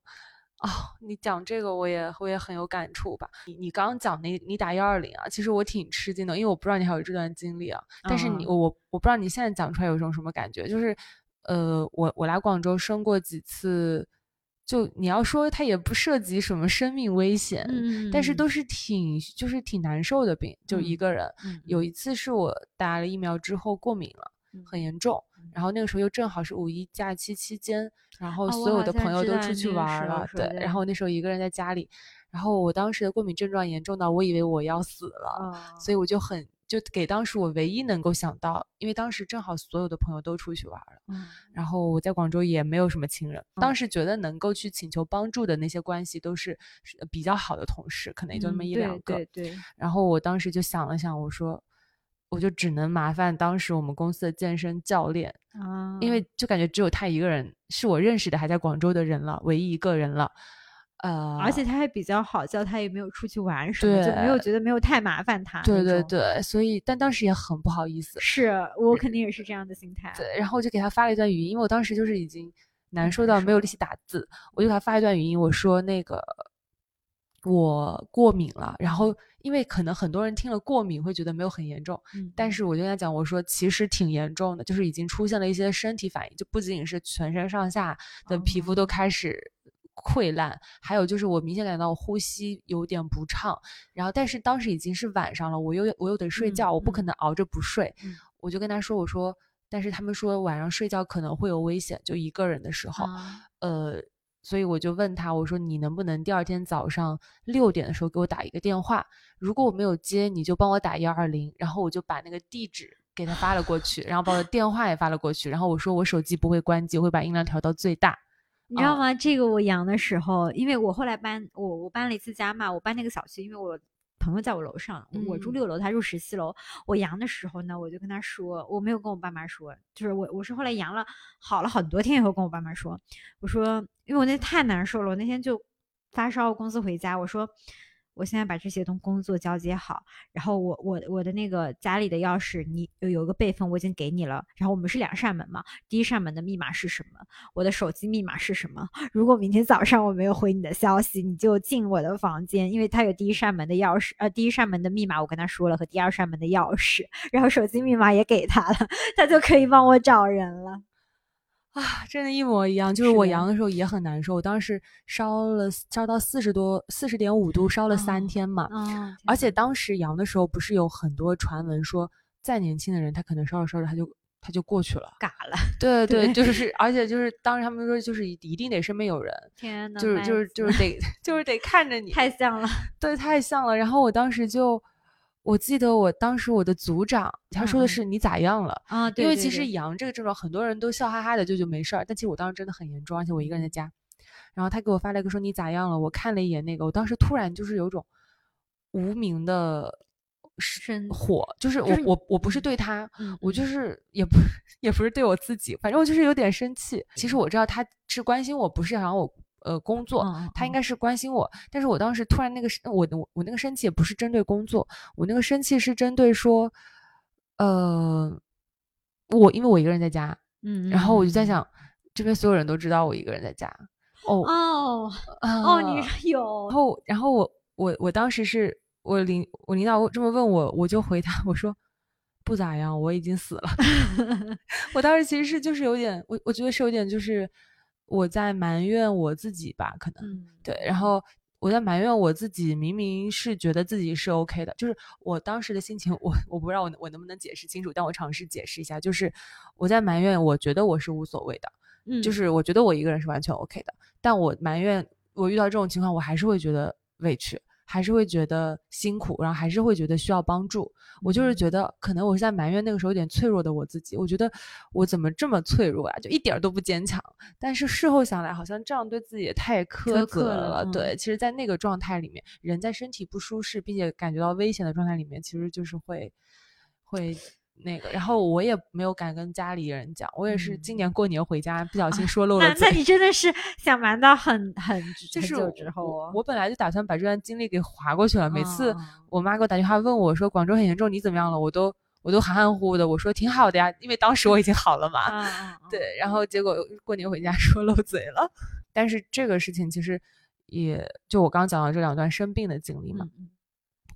哦，你讲这个我也我也很有感触吧？你你刚刚讲那，你打幺二零啊，其实我挺吃惊的，因为我不知道你还有这段经历啊。但是你我我我不知道你现在讲出来有一种什么感觉，就是呃，我我来广州生过几次，就你要说它也不涉及什么生命危险，但是都是挺就是挺难受的病，就一个人。有一次是我打了疫苗之后过敏了，很严重。然后那个时候又正好是五一假期期间，然后所有的朋友都出去玩了，对。然后那时候一个人在家里，然后我当时的过敏症状严重到我以为我要死了，所以我就很就给当时我唯一能够想到，因为当时正好所有的朋友都出去玩了，然后我在广州也没有什么亲人，当时觉得能够去请求帮助的那些关系都是比较好的同事，可能也就那么一两个。对对。然后我当时就想了想，我说。我就只能麻烦当时我们公司的健身教练啊，因为就感觉只有他一个人是我认识的还在广州的人了，唯一一个人了，呃，而且他还比较好叫，他也没有出去玩什么，就没有觉得没有太麻烦他。对对对，所以但当时也很不好意思，是我肯定也是这样的心态。对，然后我就给他发了一段语音，因为我当时就是已经难受到没有力气打字，我就给他发一段语音，我说那个我过敏了，然后。因为可能很多人听了过敏会觉得没有很严重，嗯，但是。我就跟他讲，我说其实挺严重的，就是已经出现了一些身体反应，就不仅仅是全身上下的皮肤都开始溃烂，还有就是我明显感到我呼吸有点不畅，然后但是当时已经是晚上了，我又我又得睡觉，我不可能熬着不睡，我就跟他说，我说，但是他们说晚上睡觉可能会有危险，就一个人的时候，呃。所以我就问他，我说你能不能第二天早上六点的时候给我打一个电话？如果我没有接，你就帮我打幺二零，然后我就把那个地址给他发了过去，然后把我的电话也发了过去，然后我说我手机不会关机，我会把音量调到最大。你知道吗？这个我阳的时候，因为我后来搬，我我搬了一次家嘛，我搬那个小区，因为我朋友在我楼上，我住六楼，他住十七楼。我阳的时候呢，我就跟他说，我没有跟我爸妈说，就是我我是后来阳了好了很多天以后跟我爸妈说，我说因为我那天太难受了，我那天就发烧，公司回家，我说。我现在把这些东工作交接好，然后我我我的那个家里的钥匙，你有有个备份，我已经给你了。然后我们是两扇门嘛，第一扇门的密码是什么？我的手机密码是什么？如果明天早上我没有回你的消息，你就进我的房间，因为他有第一扇门的钥匙，呃，第一扇门的密码我跟他说了和第二扇门的钥匙，然后手机密码也给他了，他就可以帮我找人了。啊，真的，一模一样。就是我阳的时候也很难受，我当时烧了烧到四十多，四十点五度，烧了三天嘛。嗯。而且当时阳的时候，不是有很多传闻说，再年轻的人他可能烧着烧着他就他就过去了，嘎了。对 对，就是，而且就是当时他们说，就是一定得身边有人。天呐，就是就是就是得 就是得看着你。太像了。对，太像了。然后我当时就。我记得我当时我的组长他说的是你咋样了啊？因为其实阳这个症状很多人都笑哈哈的就就没事儿，但其实我当时真的很严重，而且我一个人在家。然后他给我发了一个说你咋样了？我看了一眼那个，我当时突然就是有种无名的生火，就是我我我不是对他，我就是也不 也不是对我自己，反正我就是有点生气。其实我知道他是关心我，不是想让我。呃，工作，他应该是关心我，但是我当时突然那个，我我我那个生气也不是针对工作，我那个生气是针对说，呃，我因为我一个人在家，嗯，然后我就在想，这边所有人都知道我一个人在家，哦。哦哦，你有，然后然后我我我当时是我领我领导这么问我，我就回答我说不咋样，我已经死了，我当时其实是就是有点，我我觉得是有点就是。我在埋怨我自己吧，可能对，然后我在埋怨我自己，明明是觉得自己是 OK 的，就是我当时的心情，我我不知道我我能不能解释清楚，但我尝试解释一下，就是我在埋怨，我觉得我是无所谓的，嗯，就是我觉得我一个人是完全 OK 的，但我埋怨我遇到这种情况，我还是会觉得委屈。还是会觉得辛苦，然后还是会觉得需要帮助。我就是觉得，可能我是在埋怨那个时候有点脆弱的我自己。我觉得我怎么这么脆弱啊，就一点都不坚强。但是事后想来，好像这样对自己也太苛刻了。对，其实，在那个状态里面，人在身体不舒适并且感觉到危险的状态里面，其实就是会会。那个，然后我也没有敢跟家里人讲，我也是今年过年回家不小心说漏了嘴。那那你真的是想瞒到很很就是之后我本来就打算把这段经历给划过去了。每次我妈给我打电话问我说广州很严重，你怎么样了？我都我都含含糊糊的，我说挺好的呀，因为当时我已经好了嘛。对，然后结果过年回家 说漏嘴了。但是这个事情其实也就我刚讲的这两段生病的经历嘛。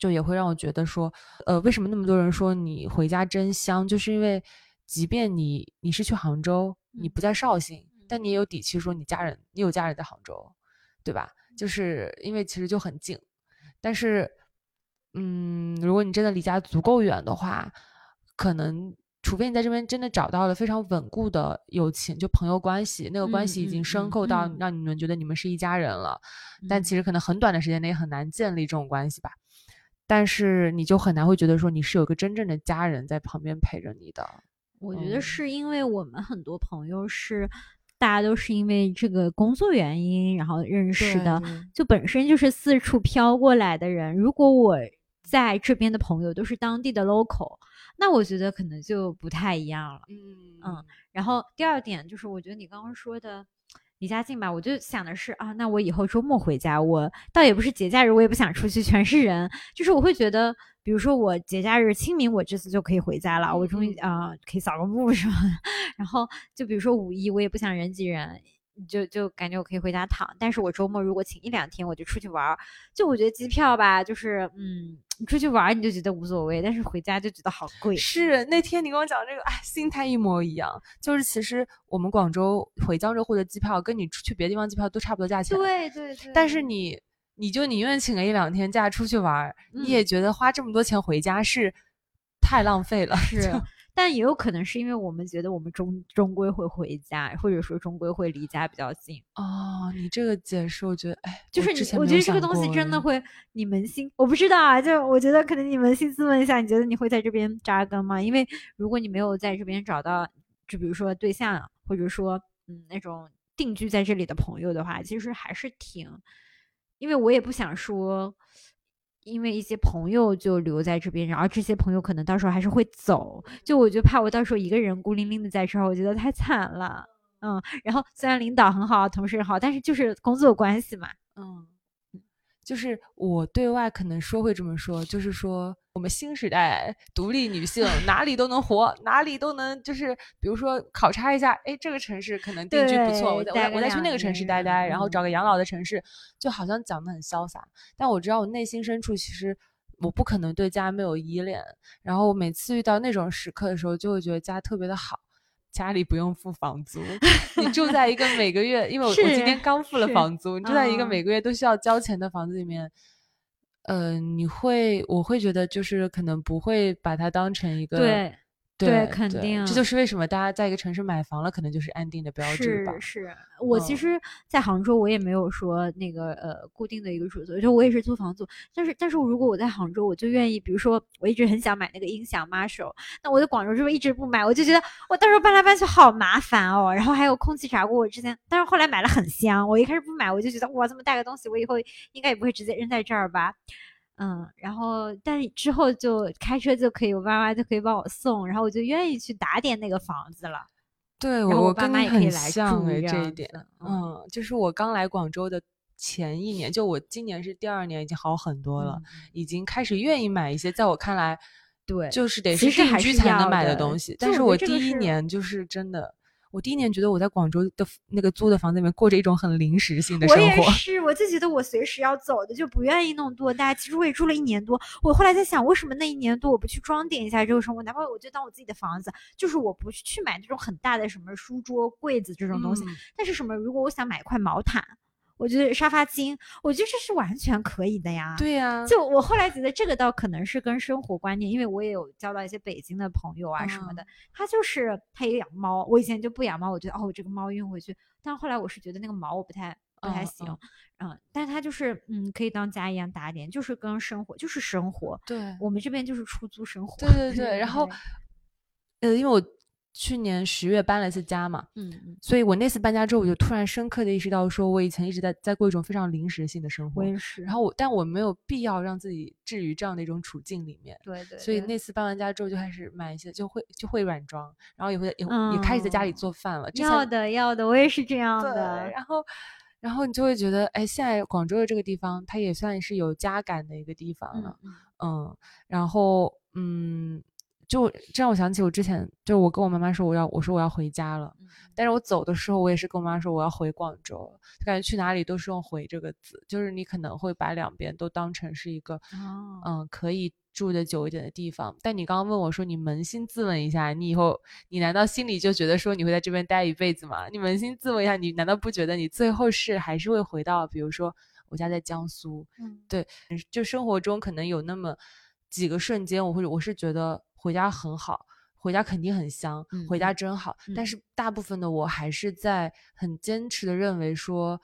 就也会让我觉得说，呃，为什么那么多人说你回家真香？就是因为，即便你你是去杭州，你不在绍兴，但你也有底气说你家人，你有家人在杭州，对吧？就是因为其实就很近。但是，嗯，如果你真的离家足够远的话，可能除非你在这边真的找到了非常稳固的友情，就朋友关系，那个关系已经深厚到让你们觉得你们是一家人了。但其实可能很短的时间内很难建立这种关系吧。但是你就很难会觉得说你是有个真正的家人在旁边陪着你的。我觉得是因为我们很多朋友是，大家都是因为这个工作原因然后认识的，就本身就是四处飘过来的人。如果我在这边的朋友都是当地的 local，那我觉得可能就不太一样了。嗯嗯。然后第二点就是，我觉得你刚刚说的。离家近吧，我就想的是啊，那我以后周末回家，我倒也不是节假日，我也不想出去，全是人，就是我会觉得，比如说我节假日清明，我这次就可以回家了，我终于啊可以扫个墓什么的，然后就比如说五一，我也不想人挤人。就就感觉我可以回家躺，但是我周末如果请一两天，我就出去玩儿。就我觉得机票吧，就是嗯，你出去玩儿你就觉得无所谓，但是回家就觉得好贵。是那天你跟我讲这个，哎，心态一模一样。就是其实我们广州回江浙沪的机票，跟你出去别的地方机票都差不多价钱。对对对。但是你你就宁愿请个一两天假出去玩儿，你也觉得花这么多钱回家是太浪费了。是。但也有可能是因为我们觉得我们终终归会回家，或者说终归会离家比较近。哦，你这个解释，我觉得，哎，就是你我觉得这个东西真的会，你扪心，我不知道啊，就我觉得可能你扪心自问一下，你觉得你会在这边扎根吗？因为如果你没有在这边找到，就比如说对象，或者说嗯那种定居在这里的朋友的话，其实还是挺，因为我也不想说。因为一些朋友就留在这边，然后这些朋友可能到时候还是会走，就我就怕我到时候一个人孤零零的在这儿，我觉得太惨了。嗯，然后虽然领导很好，同事好，但是就是工作关系嘛。嗯。就是我对外可能说会这么说，就是说我们新时代独立女性哪里都能活，哪里都能就是比如说考察一下，哎，这个城市可能定居不错，我再我再去那个城市待待，然后找个养老的城市，就好像讲的很潇洒。但我知道我内心深处其实我不可能对家没有依恋，然后每次遇到那种时刻的时候，就会觉得家特别的好。家里不用付房租，你住在一个每个月，因为我我今天刚付了房租，你住在一个每个月都需要交钱的房子里面，呃，你会，我会觉得就是可能不会把它当成一个。对，肯定，这就是为什么大家在一个城市买房了，可能就是安定的标志吧。是，是我其实，在杭州，我也没有说那个呃固定的一个住所，就我也是租房租。但是，但是如果我在杭州，我就愿意，比如说，我一直很想买那个音响 Marshall，那我在广州这边一直不买，我就觉得我到时候搬来搬去好麻烦哦。然后还有空气炸锅，我之前，但是后来买了很香。我一开始不买，我就觉得哇，这么大个东西，我以后应该也不会直接扔在这儿吧。嗯，然后但之后就开车就可以，我爸妈就可以帮我送，然后我就愿意去打点那个房子了。对，我跟你很像哎，这一点。嗯，就是我刚来广州的前一年，就我今年是第二年，已经好很多了，已经开始愿意买一些在我看来，对，就是得是定居才能买的东西。但是我第一年就是真的。我第一年觉得我在广州的那个租的房子里面过着一种很临时性的生活。我也是，我就觉得我随时要走的，就不愿意弄多大。其实我也住了一年多，我后来在想，为什么那一年多我不去装点一下这个生活？哪怕我就当我自己的房子，就是我不去买那种很大的什么书桌、柜子这种东西。但是什么？如果我想买一块毛毯。我觉得沙发巾，我觉得这是完全可以的呀。对呀，就我后来觉得这个倒可能是跟生活观念，因为我也有交到一些北京的朋友啊什么的，他就是他也养猫。我以前就不养猫，我觉得哦，我这个猫运回去，但后来我是觉得那个毛我不太不太行，嗯，但他就是嗯，可以当家一样打点，就是跟生活就是生活。对，我们这边就是出租生活。对对对，然后呃，因为我。去年十月搬了一次家嘛，嗯，所以我那次搬家之后，我就突然深刻的意识到，说我以前一直在在过一种非常临时性的生活。我也是。然后我，但我没有必要让自己置于这样的一种处境里面。对对。所以那次搬完家之后，就开始买一些，就会就会软装，然后也会也也开始在家里做饭了。要的要的，我也是这样的。然后，然后你就会觉得，哎，现在广州的这个地方，它也算是有家感的一个地方了。嗯。然后，嗯。就这让我想起我之前，就我跟我妈妈说我要，我说我要回家了，但是我走的时候，我也是跟我妈说我要回广州，就感觉去哪里都是用“回”这个字，就是你可能会把两边都当成是一个，嗯，可以住的久一点的地方。但你刚刚问我说，你扪心自问一下，你以后你难道心里就觉得说你会在这边待一辈子吗？你扪心自问一下，你难道不觉得你最后是还是会回到，比如说我家在江苏，嗯，对，就生活中可能有那么几个瞬间，我会我是觉得。回家很好，回家肯定很香，回家真好。但是大部分的我还是在很坚持的认为说，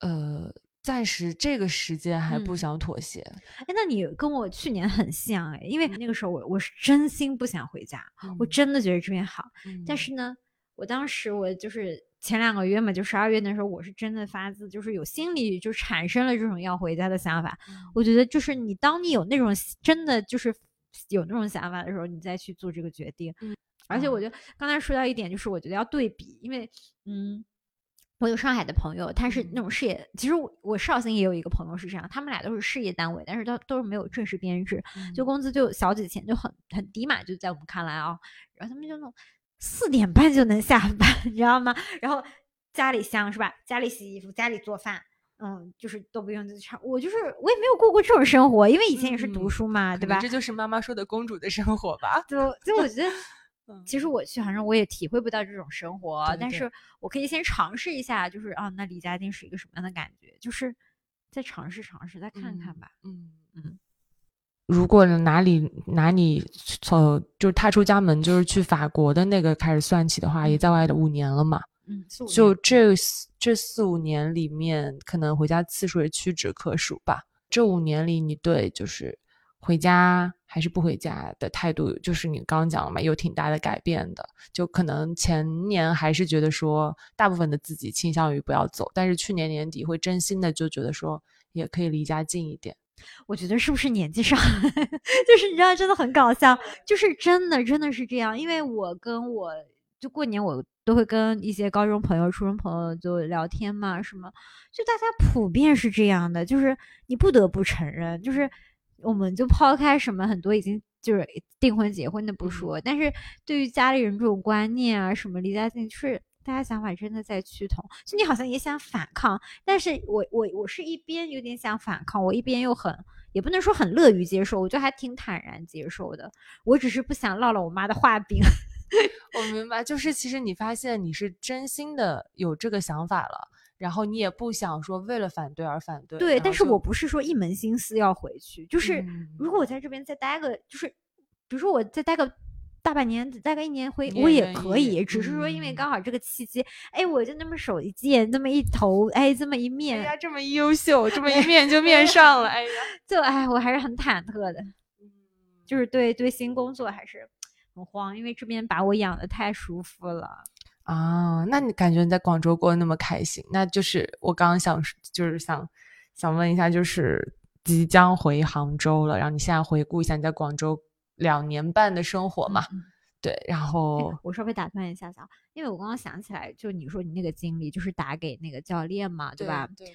呃，暂时这个时间还不想妥协。哎，那你跟我去年很像哎，因为那个时候我我是真心不想回家，我真的觉得这边好。但是呢，我当时我就是前两个月嘛，就十二月那时候，我是真的发自就是有心里就产生了这种要回家的想法。我觉得就是你当你有那种真的就是。有那种想法的时候，你再去做这个决定。嗯，而且我觉得刚才说到一点，就是我觉得要对比，因为嗯，我有上海的朋友，他是那种事业，其实我我绍兴也有一个朋友是这样，他们俩都是事业单位，但是都都是没有正式编制，就工资就小几千，就很很低嘛，就在我们看来啊，然后他们就那种四点半就能下班，你知道吗？然后家里香是吧？家里洗衣服，家里做饭。嗯，就是都不用我就是我也没有过过这种生活，因为以前也是读书嘛，对吧？这就是妈妈说的公主的生活吧？就就我觉得，其实我去杭州我也体会不到这种生活，但是我可以先尝试一下，就是啊，那离家近是一个什么样的感觉？就是再尝试尝试，再看看吧。嗯嗯。如果哪里哪里从就是踏出家门就是去法国的那个开始算起的话，也在外的五年了嘛。嗯，就这这四五年里面，可能回家次数也屈指可数吧。这五年里，你对就是回家还是不回家的态度，就是你刚刚讲了嘛，有挺大的改变的。就可能前年还是觉得说，大部分的自己倾向于不要走，但是去年年底会真心的就觉得说，也可以离家近一点。我觉得是不是年纪上，就是你知道，真的很搞笑，就是真的真的是这样。因为我跟我就过年，我都会跟一些高中朋友、初中朋友就聊天嘛，什么，就大家普遍是这样的，就是你不得不承认，就是我们就抛开什么很多已经就是订婚结婚的不说，但是对于家里人这种观念啊，什么离家近，就是。大家想法真的在趋同，就你好像也想反抗，但是我我我是一边有点想反抗，我一边又很也不能说很乐于接受，我觉得还挺坦然接受的。我只是不想落了我妈的画饼。我明白，就是其实你发现你是真心的有这个想法了，然后你也不想说为了反对而反对。对，但是我不是说一门心思要回去，就是如果我在这边再待个，就是比如说我再待个。大半年，大概一年回我也可以，只是说因为刚好这个契机，哎，我就那么手一见，那么一头，哎，这么一面，人家这么优秀，这么一面就面上了，哎呀，就哎，我还是很忐忑的，就是对对新工作还是很慌，因为这边把我养的太舒服了啊。那你感觉你在广州过得那么开心，那就是我刚刚想就是想想问一下，就是即将回杭州了，然后你现在回顾一下你在广州。两年半的生活嘛，对，然后我稍微打断一下下，因为我刚刚想起来，就你说你那个经历，就是打给那个教练嘛，对吧？对。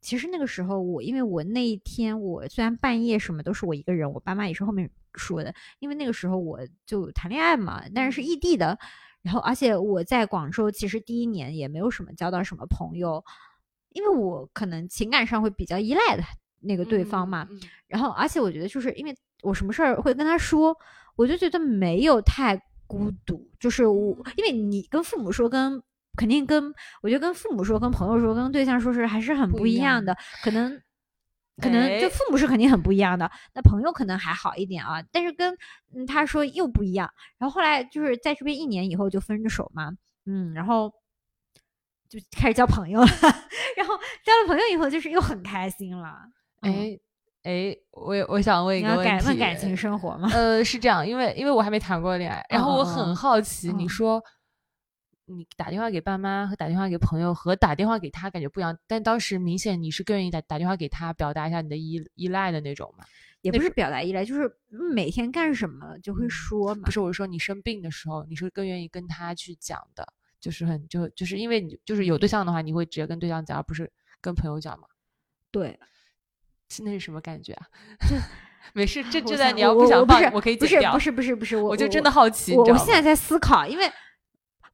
其实那个时候我，因为我那一天我虽然半夜什么都是我一个人，我爸妈也是后面说的，因为那个时候我就谈恋爱嘛，但是是异地的，然后而且我在广州其实第一年也没有什么交到什么朋友，因为我可能情感上会比较依赖的那个对方嘛，然后而且我觉得就是因为。我什么事儿会跟他说，我就觉得没有太孤独，就是我，因为你跟父母说，跟肯定跟我觉得跟父母说、跟朋友说、跟对象说是还是很不一样的，可能可能就父母是肯定很不一样的，那朋友可能还好一点啊，但是跟他说又不一样。然后后来就是在这边一年以后就分着手嘛，嗯，然后就开始交朋友了，然后交了朋友以后就是又很开心了，哎。哎，我我想问一个问题，问感情生活吗？呃，是这样，因为因为我还没谈过恋爱，然后我很好奇，你说你打电话给爸妈和打电话给朋友和打电话给他感觉不一样，但当时明显你是更愿意打打电话给他，表达一下你的依依赖的那种嘛？也不是表达依赖，就是每天干什么就会说嘛。不是，我是说你生病的时候，你是更愿意跟他去讲的，就是很就就是因为你就是有对象的话，你会直接跟对象讲，而不是跟朋友讲嘛？对。那是什么感觉啊？没事，这就在你要不想放，我可以剪掉。不是不是不是不是，我就真的好奇。我我现在在思考，因为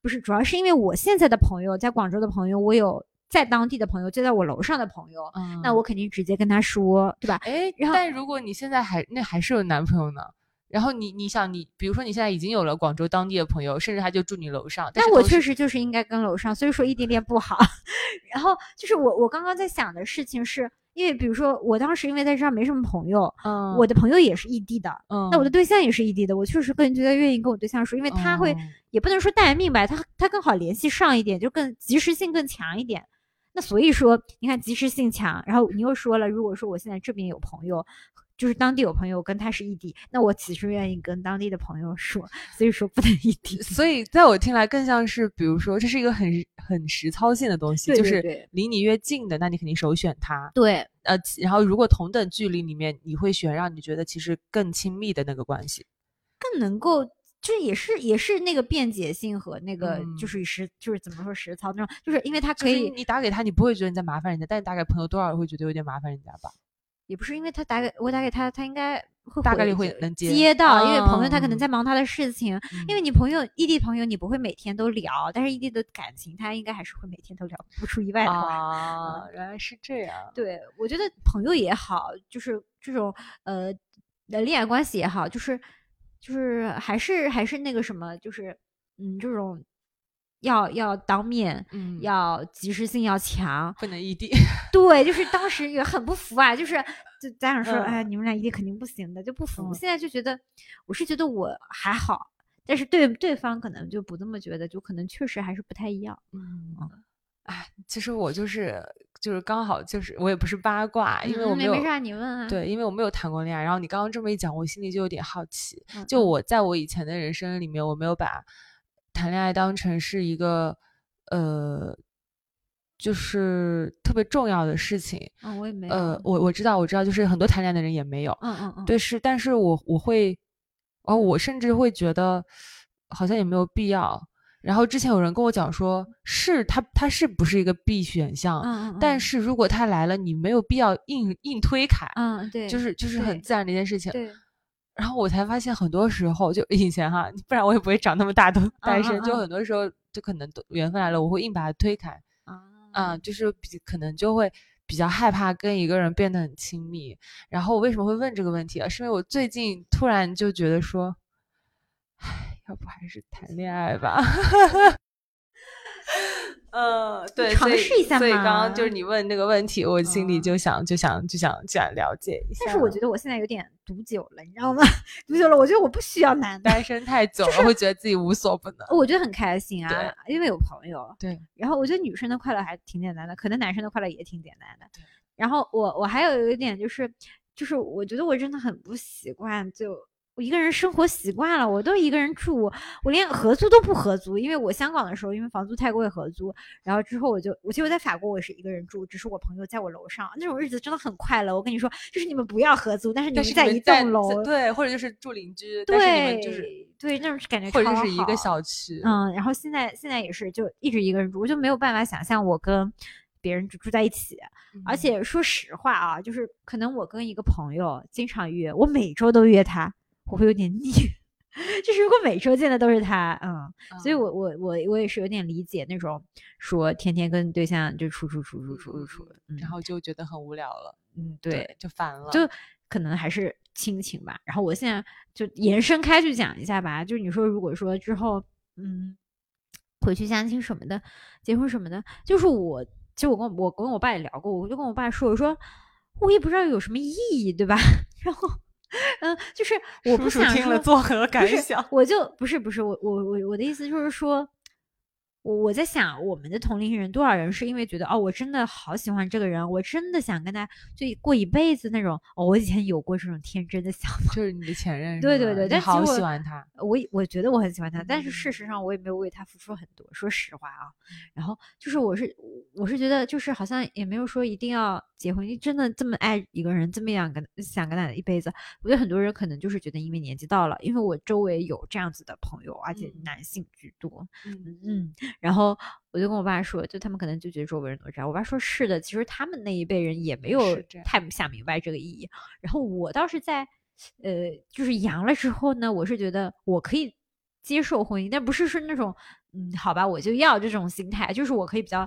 不是主要是因为我现在的朋友在广州的朋友，我有在当地的朋友，就在我楼上的朋友，那我肯定直接跟他说，对吧？哎，但如果你现在还那还是有男朋友呢？然后你你想你，比如说你现在已经有了广州当地的朋友，甚至他就住你楼上，但我确实就是应该跟楼上，所以说异地恋不好。然后就是我我刚刚在想的事情是。因为比如说，我当时因为在这儿没什么朋友，嗯，我的朋友也是异地的，嗯，那我的对象也是异地的，我确实更觉得愿意跟我对象说，因为他会也不能说待命吧，他他更好联系上一点，就更及时性更强一点。那所以说，你看及时性强，然后你又说了，如果说我现在这边有朋友。就是当地有朋友跟他是异地，那我其实愿意跟当地的朋友说，所以说不能异地。所以在我听来，更像是，比如说，这是一个很很实操性的东西，就是离你越近的，那你肯定首选他。对，呃，然后如果同等距离里面，你会选让你觉得其实更亲密的那个关系，更能够，就也是也是那个便捷性和那个就是实就是怎么说实操那种，就是因为他可以，你打给他，你不会觉得你在麻烦人家，但你打给朋友，多少会觉得有点麻烦人家吧。也不是因为他打给我打给他，他应该会大概率会能接到，因为朋友他可能在忙他的事情。因为你朋友异地朋友，你不会每天都聊，但是异地的感情，他应该还是会每天都聊，不出意外的话。啊，原来是这样。对，我觉得朋友也好，就是这种呃的恋爱关系也好，就是就是还是还是那个什么，就是嗯，这种要要当面，嗯，要及时性要强，不能异地。对，就是当时也很不服啊，就是就家长说，嗯哎，你们俩异地肯定不行的，就不服。嗯现在就觉得，我是觉得我还好，但是对对方可能就不这么觉得，就可能确实还是不太一样。嗯，哎，其实我就是就是刚好就是我也不是八卦，因为嗯我没有没啥，你问啊。，对，因为我没有谈过恋爱。然后你刚刚这么一讲，我心里就有点好奇。嗯就我在我以前的人生里面，我没有把谈恋爱当成是一个呃，就是特别重要的事情。嗯，我也没有。呃，我我知道，我知道，就是很多谈恋爱的人也没有。嗯嗯嗯，对，是，但是我我会，哦，我甚至会觉得好像也没有必要。然后之前有人跟我讲说，是他他是不是一个 B 选项？嗯嗯，但嗯是如果他来了，你没有必要硬硬推开，嗯对，就是就是很自然的一件事情。对，然后我才发现，很多时候就 以前哈，不然我也不会长那么大都单身。就嗯很多时候，就可能缘分来了，我会硬把它推开。啊，嗯，就是比可能就会比较害怕跟一个人变得很亲密。然后我为什么会问这个问题啊？是因为我最近突然就觉得说，唉，要不还是谈恋爱吧。嗯，对，尝试一下嘛所以刚刚就是你问那个问题，我心里嗯就想就想就想就想了解一下。但是我觉得我现在有点读久了，你知道吗？读久了，我觉得我不需要男的，单身太久了，会觉得自己无所不能。我觉得很开心啊，因为有朋友。对，然后我觉得女生的快乐还挺简单的，可能男生的快乐也挺简单的对。然后我我还有一点就是，就是我觉得我真的很不习惯，就我一个人生活习惯了，我都一个人住，我连合租都不合租，因为我香港的时候因为房租太贵合租，然后之后我就我其实我在法国我是一个人住，只是我朋友在我楼上，那种日子真的很快乐。我跟你说，就是你们不要合租，但是你但们在一栋楼，对，或者就是住邻居，但是你们对就是对那种感觉或者就是一个小区。嗯，然后现在现在也是就一直一个人住，我就没有办法想象我跟别人住住在一起。而嗯且说实话啊，就是可能我跟一个朋友经常约，我每周都约他，我会有点腻。就是如果每周见的都是他，嗯，所以嗯我我我我也是有点理解那种说天天跟对象就处处处处嗯处处处，嗯然后就觉得很无聊了，嗯对，就烦了。就可能还是亲情吧。然后我现在就延伸开去讲一下吧，就是你说如果说之后，嗯，回去相亲什么的，结婚什么的，就是我，其实我跟我我跟我爸也聊过，我就跟我爸说，我说我也不知道有什么意义，对吧？然后，嗯，就是我不想听了作何感想？我就不是不是我我我我的意思就是说，我我在想，我们的同龄人多少人是因为觉得哦，我真的好喜欢这个人，我真的想跟他就过一辈子那种。哦，我以前有过这种天真的想法，就是你的前任是对对对但好喜欢他。我我觉得我很喜欢他，但是事嗯实上我也没有为他付出很多，说实话啊。然后就是我是我是觉得就是好像也没有说一定要结婚，你真的这么爱一个人，这么样跟想跟他一辈子，我觉得很多人可能就是觉得因为年纪到了，因为我周围有这样子的朋友，而且嗯男性居多，嗯嗯，然后我就跟我爸说，就他们可能就觉得周围人都这样。我爸说是的，其实他们那一辈人也没有太想明白这个意义。然后我倒是在，呃，就是阳了之后呢，我是觉得我可以接受婚姻，但不是是那种，嗯，好吧，我就要这种心态，就是我可以比较。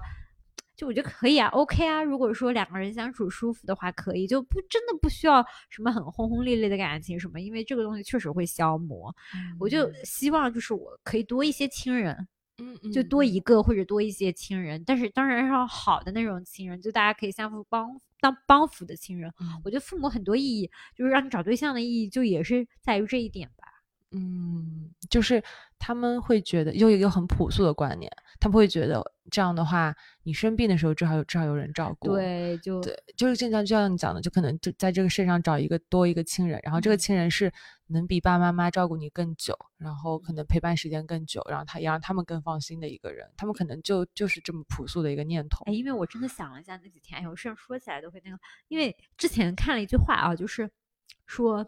就我觉得可以啊，OK 啊。如果说两个人相处舒服的话，可以，就不真的不需要什么很轰轰烈烈的感情什么，因为这个东西确实会消磨。我就希望就是我可以多一些亲人，嗯嗯就多嗯一个或者多一些亲人，但是当然要好的那种亲人，就大家可以相互帮当帮扶的亲人。嗯我觉得父母很多意义，就是让你找对象的意义，就也是在于这一点吧。嗯，就是他们会觉得有一个很朴素的观念，他们会觉得这样的话，你生病的时候至少有至少有人照顾。对，就对，就是正像就像你讲的，就可能就在这个世界上找一个多一个亲人，然后这个嗯亲人是能比爸爸妈妈照顾你更久，然后可能陪伴时间更久，然后他也让他们更放心的一个人，他们可能就就是这么朴素的一个念头哎，。因为我真的想了一下那几天，哎，我这样说起来都会那个，因为之前看了一句话啊，就是说，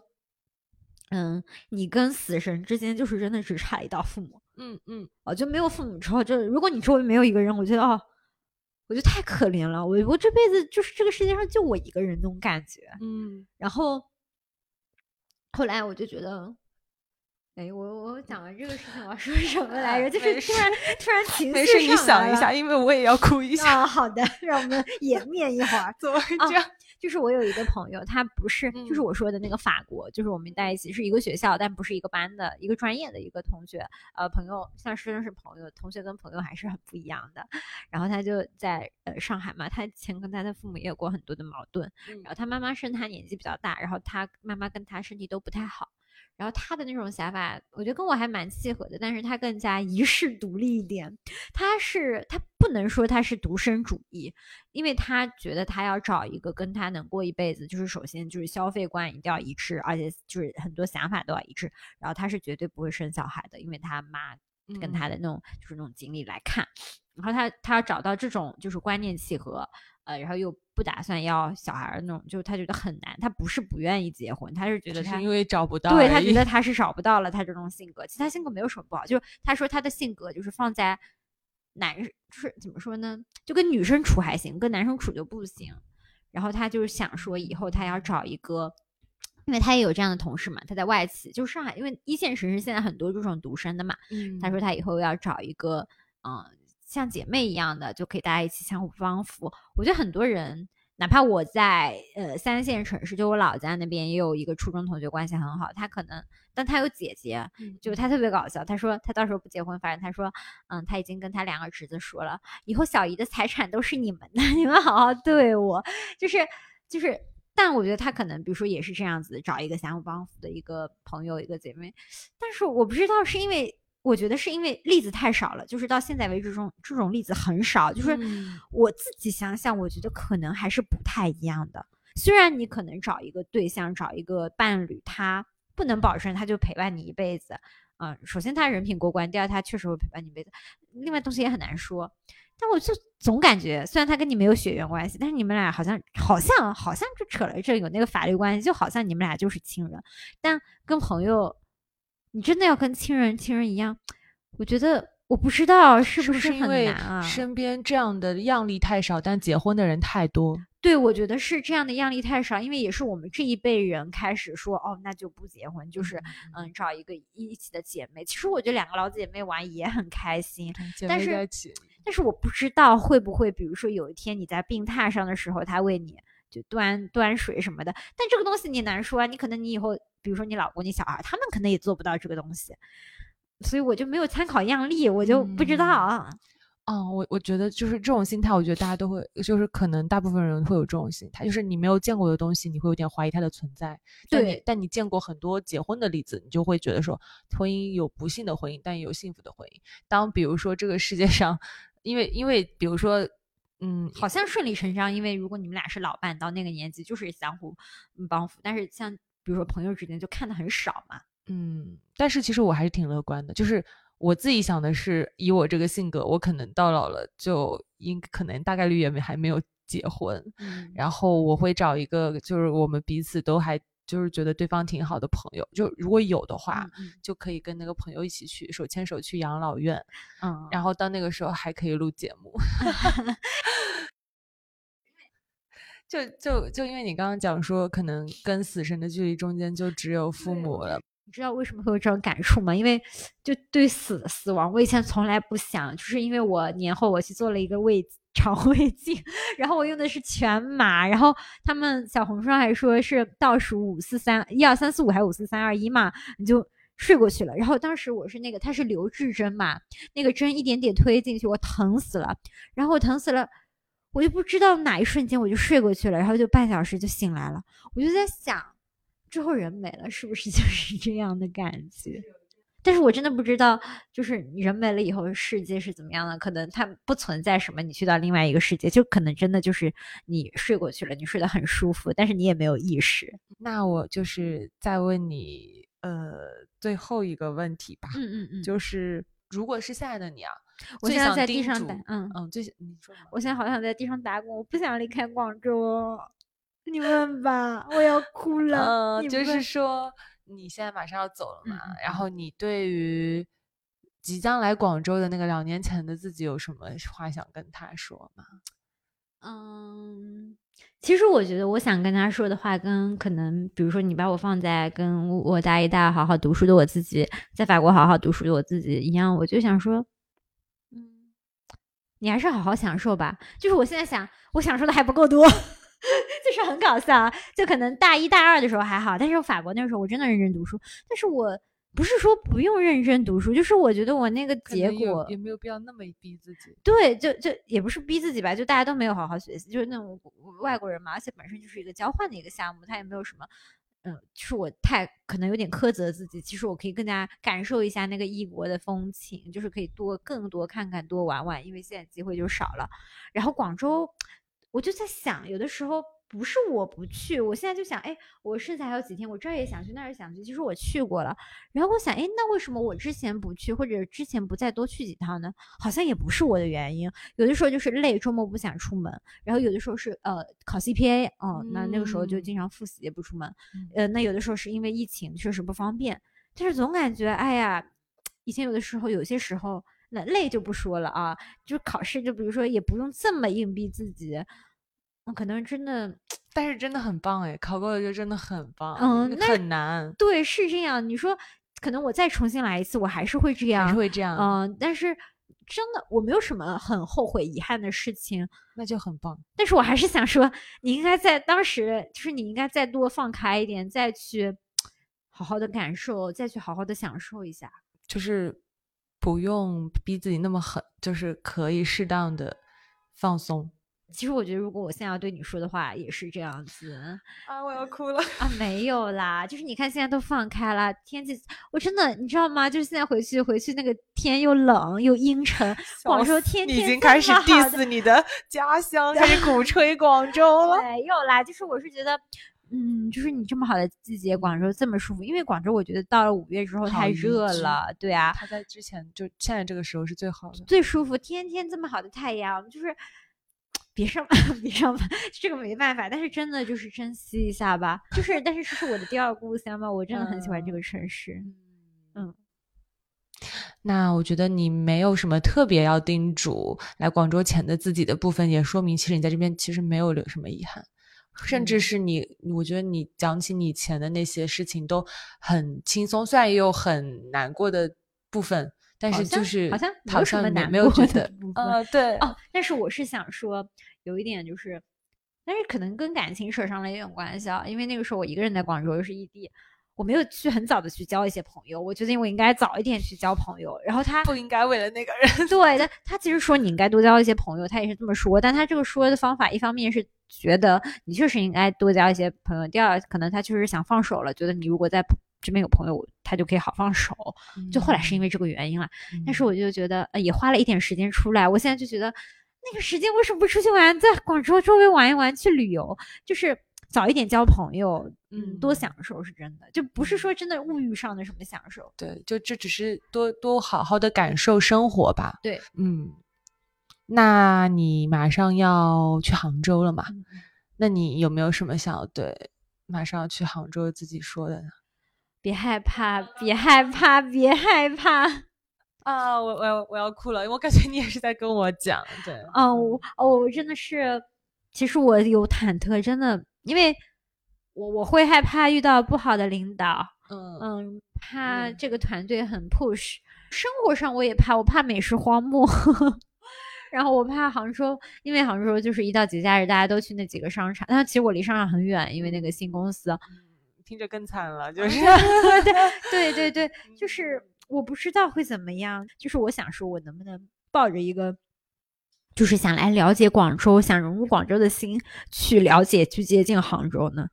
嗯，你跟死神之间就是真的只差一道父母。嗯嗯，哦，就没有父母之后，就如果你周围没有一个人，我觉得哦，我觉得太可怜了。我我这辈子就是这个世界上就我一个人那种感觉。嗯，然后后来我就觉得，哎，我我讲完这个事情，我要说什么来着？就是突然突然情没事，你绪上来了想一下，因为我也要哭一下。啊。好的，让我们掩面一会儿。怎么这样？就是我有一个朋友，他不是就是我说的那个法国，就是我们在一起是一个学校，但不是一个班的一个专业的一个同学，呃，朋友像是认识朋友，同学跟朋友还是很不一样的。然后他就在呃上海嘛，他以前跟他的父母也有过很多的矛盾，然后他妈妈生他年纪比较大，然后他妈妈跟他身体都不太好。然后他的那种想法，我觉得跟我还蛮契合的，但是他更加遗世独立一点。他是他不能说他是独身主义，因为他觉得他要找一个跟他能过一辈子，就是首先就是消费观一定要一致，而且就是很多想法都要一致。然后他是绝对不会生小孩的，因为他妈跟他的那种就是那种经历来看。然后他他要找到这种就是观念契合。呃，然后又不打算要小孩那种，就他觉得很难。他不是不愿意结婚，他是觉得他因为找不到，对他觉得 他是找不到了他这种性格。其实他性格没有什么不好，就是他说他的性格就是放在男，就是怎么说呢，就跟女生处还行，跟男生处就不行。然后他就是想说以后他要找一个，因为他也有这样的同事嘛，他在外企，就上海，因为一线城市现在很多这种独生的嘛。他说他以后要找一个，嗯。像姐妹一样的，就可以大家一起相互帮扶。我觉得很多人，哪怕我在呃三线城市，就我老家那边也有一个初中同学，关系很好。他可能，但他有姐姐，就他特别搞笑。他说他到时候不结婚，反正他说，嗯，他已经跟他两个侄子说了，以后小姨的财产都是你们的，你们好好对我。就是就是，但我觉得他可能，比如说也是这样子，找一个相互帮扶的一个朋友，一个姐妹。但是我不知道是因为。我觉得是因为例子太少了，就是到现在为止，这种这种例子很少。就是我自己想想，我觉得可能还是不太一样的。虽然你可能找一个对象，找一个伴侣，他不能保证他就陪伴你一辈子。嗯，首先他人品过关，第二他确实会陪伴你一辈子。另外东西也很难说。但我就总感觉，虽然他跟你没有血缘关系，但是你们俩好像好像好像就扯了这有那个法律关系，就好像你们俩就是亲人。但跟朋友。你真的要跟亲人亲人一样？我觉得我不知道是不是很难啊。身边这样的样例太少，但结婚的人太多。对，我觉得是这样的样例太少，因为也是我们这一辈人开始说哦，那就不结婚，就是嗯，找一个一起的姐妹。其实我觉得两个老姐妹玩也很开心，但是但是我不知道会不会，比如说有一天你在病榻上的时候，他为你就端端水什么的。但这个东西你难说啊，你可能你以后。比如说你老公、你小孩，他们可能也做不到这个东西，所以我就没有参考样例，我就不知道啊。嗯，我我觉得就是这种心态，我觉得大家都会，就是可能大部分人会有这种心态，就是你没有见过的东西，你会有点怀疑它的存在。对，但你见过很多结婚的例子，你就会觉得说，婚姻有不幸的婚姻，但也有幸福的婚姻。当比如说这个世界上，因为因为比如说，嗯，好像顺理成章，因为如果你们俩是老伴，到那个年纪就是相互帮扶，但是像。比如说朋友之间就看的很少嘛，嗯，但是其实我还是挺乐观的，就是我自己想的是，以我这个性格，我可能到老了就应可能大概率也没还没有结婚，然后我会找一个就是我们彼此都还就是觉得对方挺好的朋友，就如果有的话，就可以跟那个朋友一起去手牵手去养老院，嗯，然后到那个时候还可以录节目。就就就因为你刚刚讲说，可能跟死神的距离中间就只有父母了。你知道为什么会有这种感触吗？因为就对死死亡，我以前从来不想，就是因为我年后我去做了一个胃肠胃镜，然后我用的是全麻，然后他们小红书上还说是倒数五四三一二三四五还是五四三二一嘛，你就睡过去了。然后当时我是那个，它是留置针嘛，那个针一点点推进去，我疼死了，然后我疼死了。我就不知道哪一瞬间我就睡过去了，然后就半小时就醒来了。我就在想，之后人没了是不是就是这样的感觉？但是我真的不知道，就是人没了以后世界是怎么样的？可能它不存在什么，你去到另外一个世界，就可能真的就是你睡过去了，你睡得很舒服，但是你也没有意识。那我就是再问你，呃，最后一个问题吧。嗯嗯嗯，就是如果是现在的你啊。我现在在地上打，嗯嗯，最你说，我现在好想在地上打滚，我不想离开广州，你问吧，我要哭了。嗯，就是说你现在马上要走了嘛，然后你对于即将来广州的那个两年前的自己有什么话想跟他说吗？嗯，其实我觉得我想跟他说的话，跟可能比如说你把我放在跟我大一、大好好读书的我自己，在法国好好读书的我自己一样，我就想说。你还是好好享受吧。就是我现在想，我享受的还不够多。就是很搞笑。就可能大一大二的时候还好，但是法国那时候我真的认真读书，但是我不是说不用认真读书，就是我觉得我那个结果也没有必要那么逼自己。对，就就也不是逼自己吧，就大家都没有好好学习，就是那种外国人嘛，而且本身就是一个交换的一个项目，他也没有什么。嗯，就是我太可能有点苛责自己。其实我可以更加感受一下那个异国的风情，就是可以多更多看看，多玩玩。因为现在机会就少了。然后广州，我就在想，有的时候。不是我不去，我现在就想，哎，我剩下还有几天，我这儿也想去，那儿也想去。其实我去过了，然后我想，哎，那为什么我之前不去，或者之前不再多去几趟呢？好像也不是我的原因，有的时候就是累，周末不想出门，然后有的时候是呃考 CPA，哦，那那个时候就经常复习也不出门，呃，那有的时候是因为疫情确实不方便，但是总感觉，哎呀，以前有的时候有些时候那累就不说了啊，就是考试，就比如说也不用这么硬逼自己。可能真的，但是真的很棒哎，考过了就真的很棒。嗯，很难。对，是这样。你说，可能我再重新来一次，我还是会这样，还是会这样。嗯，但是真的，我没有什么很后悔、遗憾的事情，那就很棒。但是我还是想说，你应该在当时，就是你应该再多放开一点，再去好好的感受，再去好好的享受一下，就是不用逼自己那么狠，就是可以适当的放松。其实我觉得，如果我现在要对你说的话，也是这样子啊！我要哭了啊！没有啦，就是你看现在都放开了，天气我真的你知道吗？就是现在回去回去那个天又冷又阴沉，广州天天已经开始 diss 你的家乡，开始鼓吹广州了。没有啦，就是我是觉得，嗯，就是你这么好的季节，广州这么舒服，因为广州我觉得到了五月之后太热了，对啊。它在之前就现在这个时候是最好的，最舒服，天天这么好的太阳，就是。别上班，别上班，这个没办法。但是真的就是珍惜一下吧。就是，但是这是我的第二故乡嘛，我真的很喜欢这个城市。嗯，那我觉得你没有什么特别要叮嘱来广州前的自己的部分，也说明其实你在这边其实没有留什么遗憾，甚至是你，我觉得你讲起你以前的那些事情都很轻松，虽然也有很难过的部分。但是就是好像没有什么难没有觉得，呃，对哦。但是我是想说，有一点就是，但是可能跟感情扯上了一点关系啊。因为那个时候我一个人在广州，又是异地，我没有去很早的去交一些朋友。我觉得我应该早一点去交朋友。然后他不应该为了那个人，对，他他其实说你应该多交一些朋友，他也是这么说。但他这个说的方法，一方面是觉得你确实应该多交一些朋友，第二可能他确实想放手了，觉得你如果在。这边有朋友，他就可以好放手。就后来是因为这个原因了，但是我就觉得呃也花了一点时间出来。我现在就觉得那个时间为什么不出去玩，在广州周围玩一玩，去旅游，就是早一点交朋友，嗯，多享受是真的，就不是说真的物欲上的什么享受。对，就这只是多多好好的感受生活吧。对，嗯，那你马上要去杭州了嘛？那你有没有什么想要对马上要去杭州自己说的呢？别害怕，别害怕，别害怕 啊！我我要我要哭了，我感觉你也是在跟我讲，对，哦，我哦，我真的是，其实我有忐忑，真的，因为我我会害怕遇到不好的领导，嗯嗯，怕这个团队很 push，生活上我也怕，我怕美食荒漠，然后我怕杭州，因为杭州就是一到节假日大家都去那几个商场，但其实我离商场很远，因为那个新公司。听着更惨了，就是对对对对，就是我不知道会怎么样，就是我想说，我能不能抱着一个，就是想来了解广州，想融入广州的心去了解、去接近杭州呢？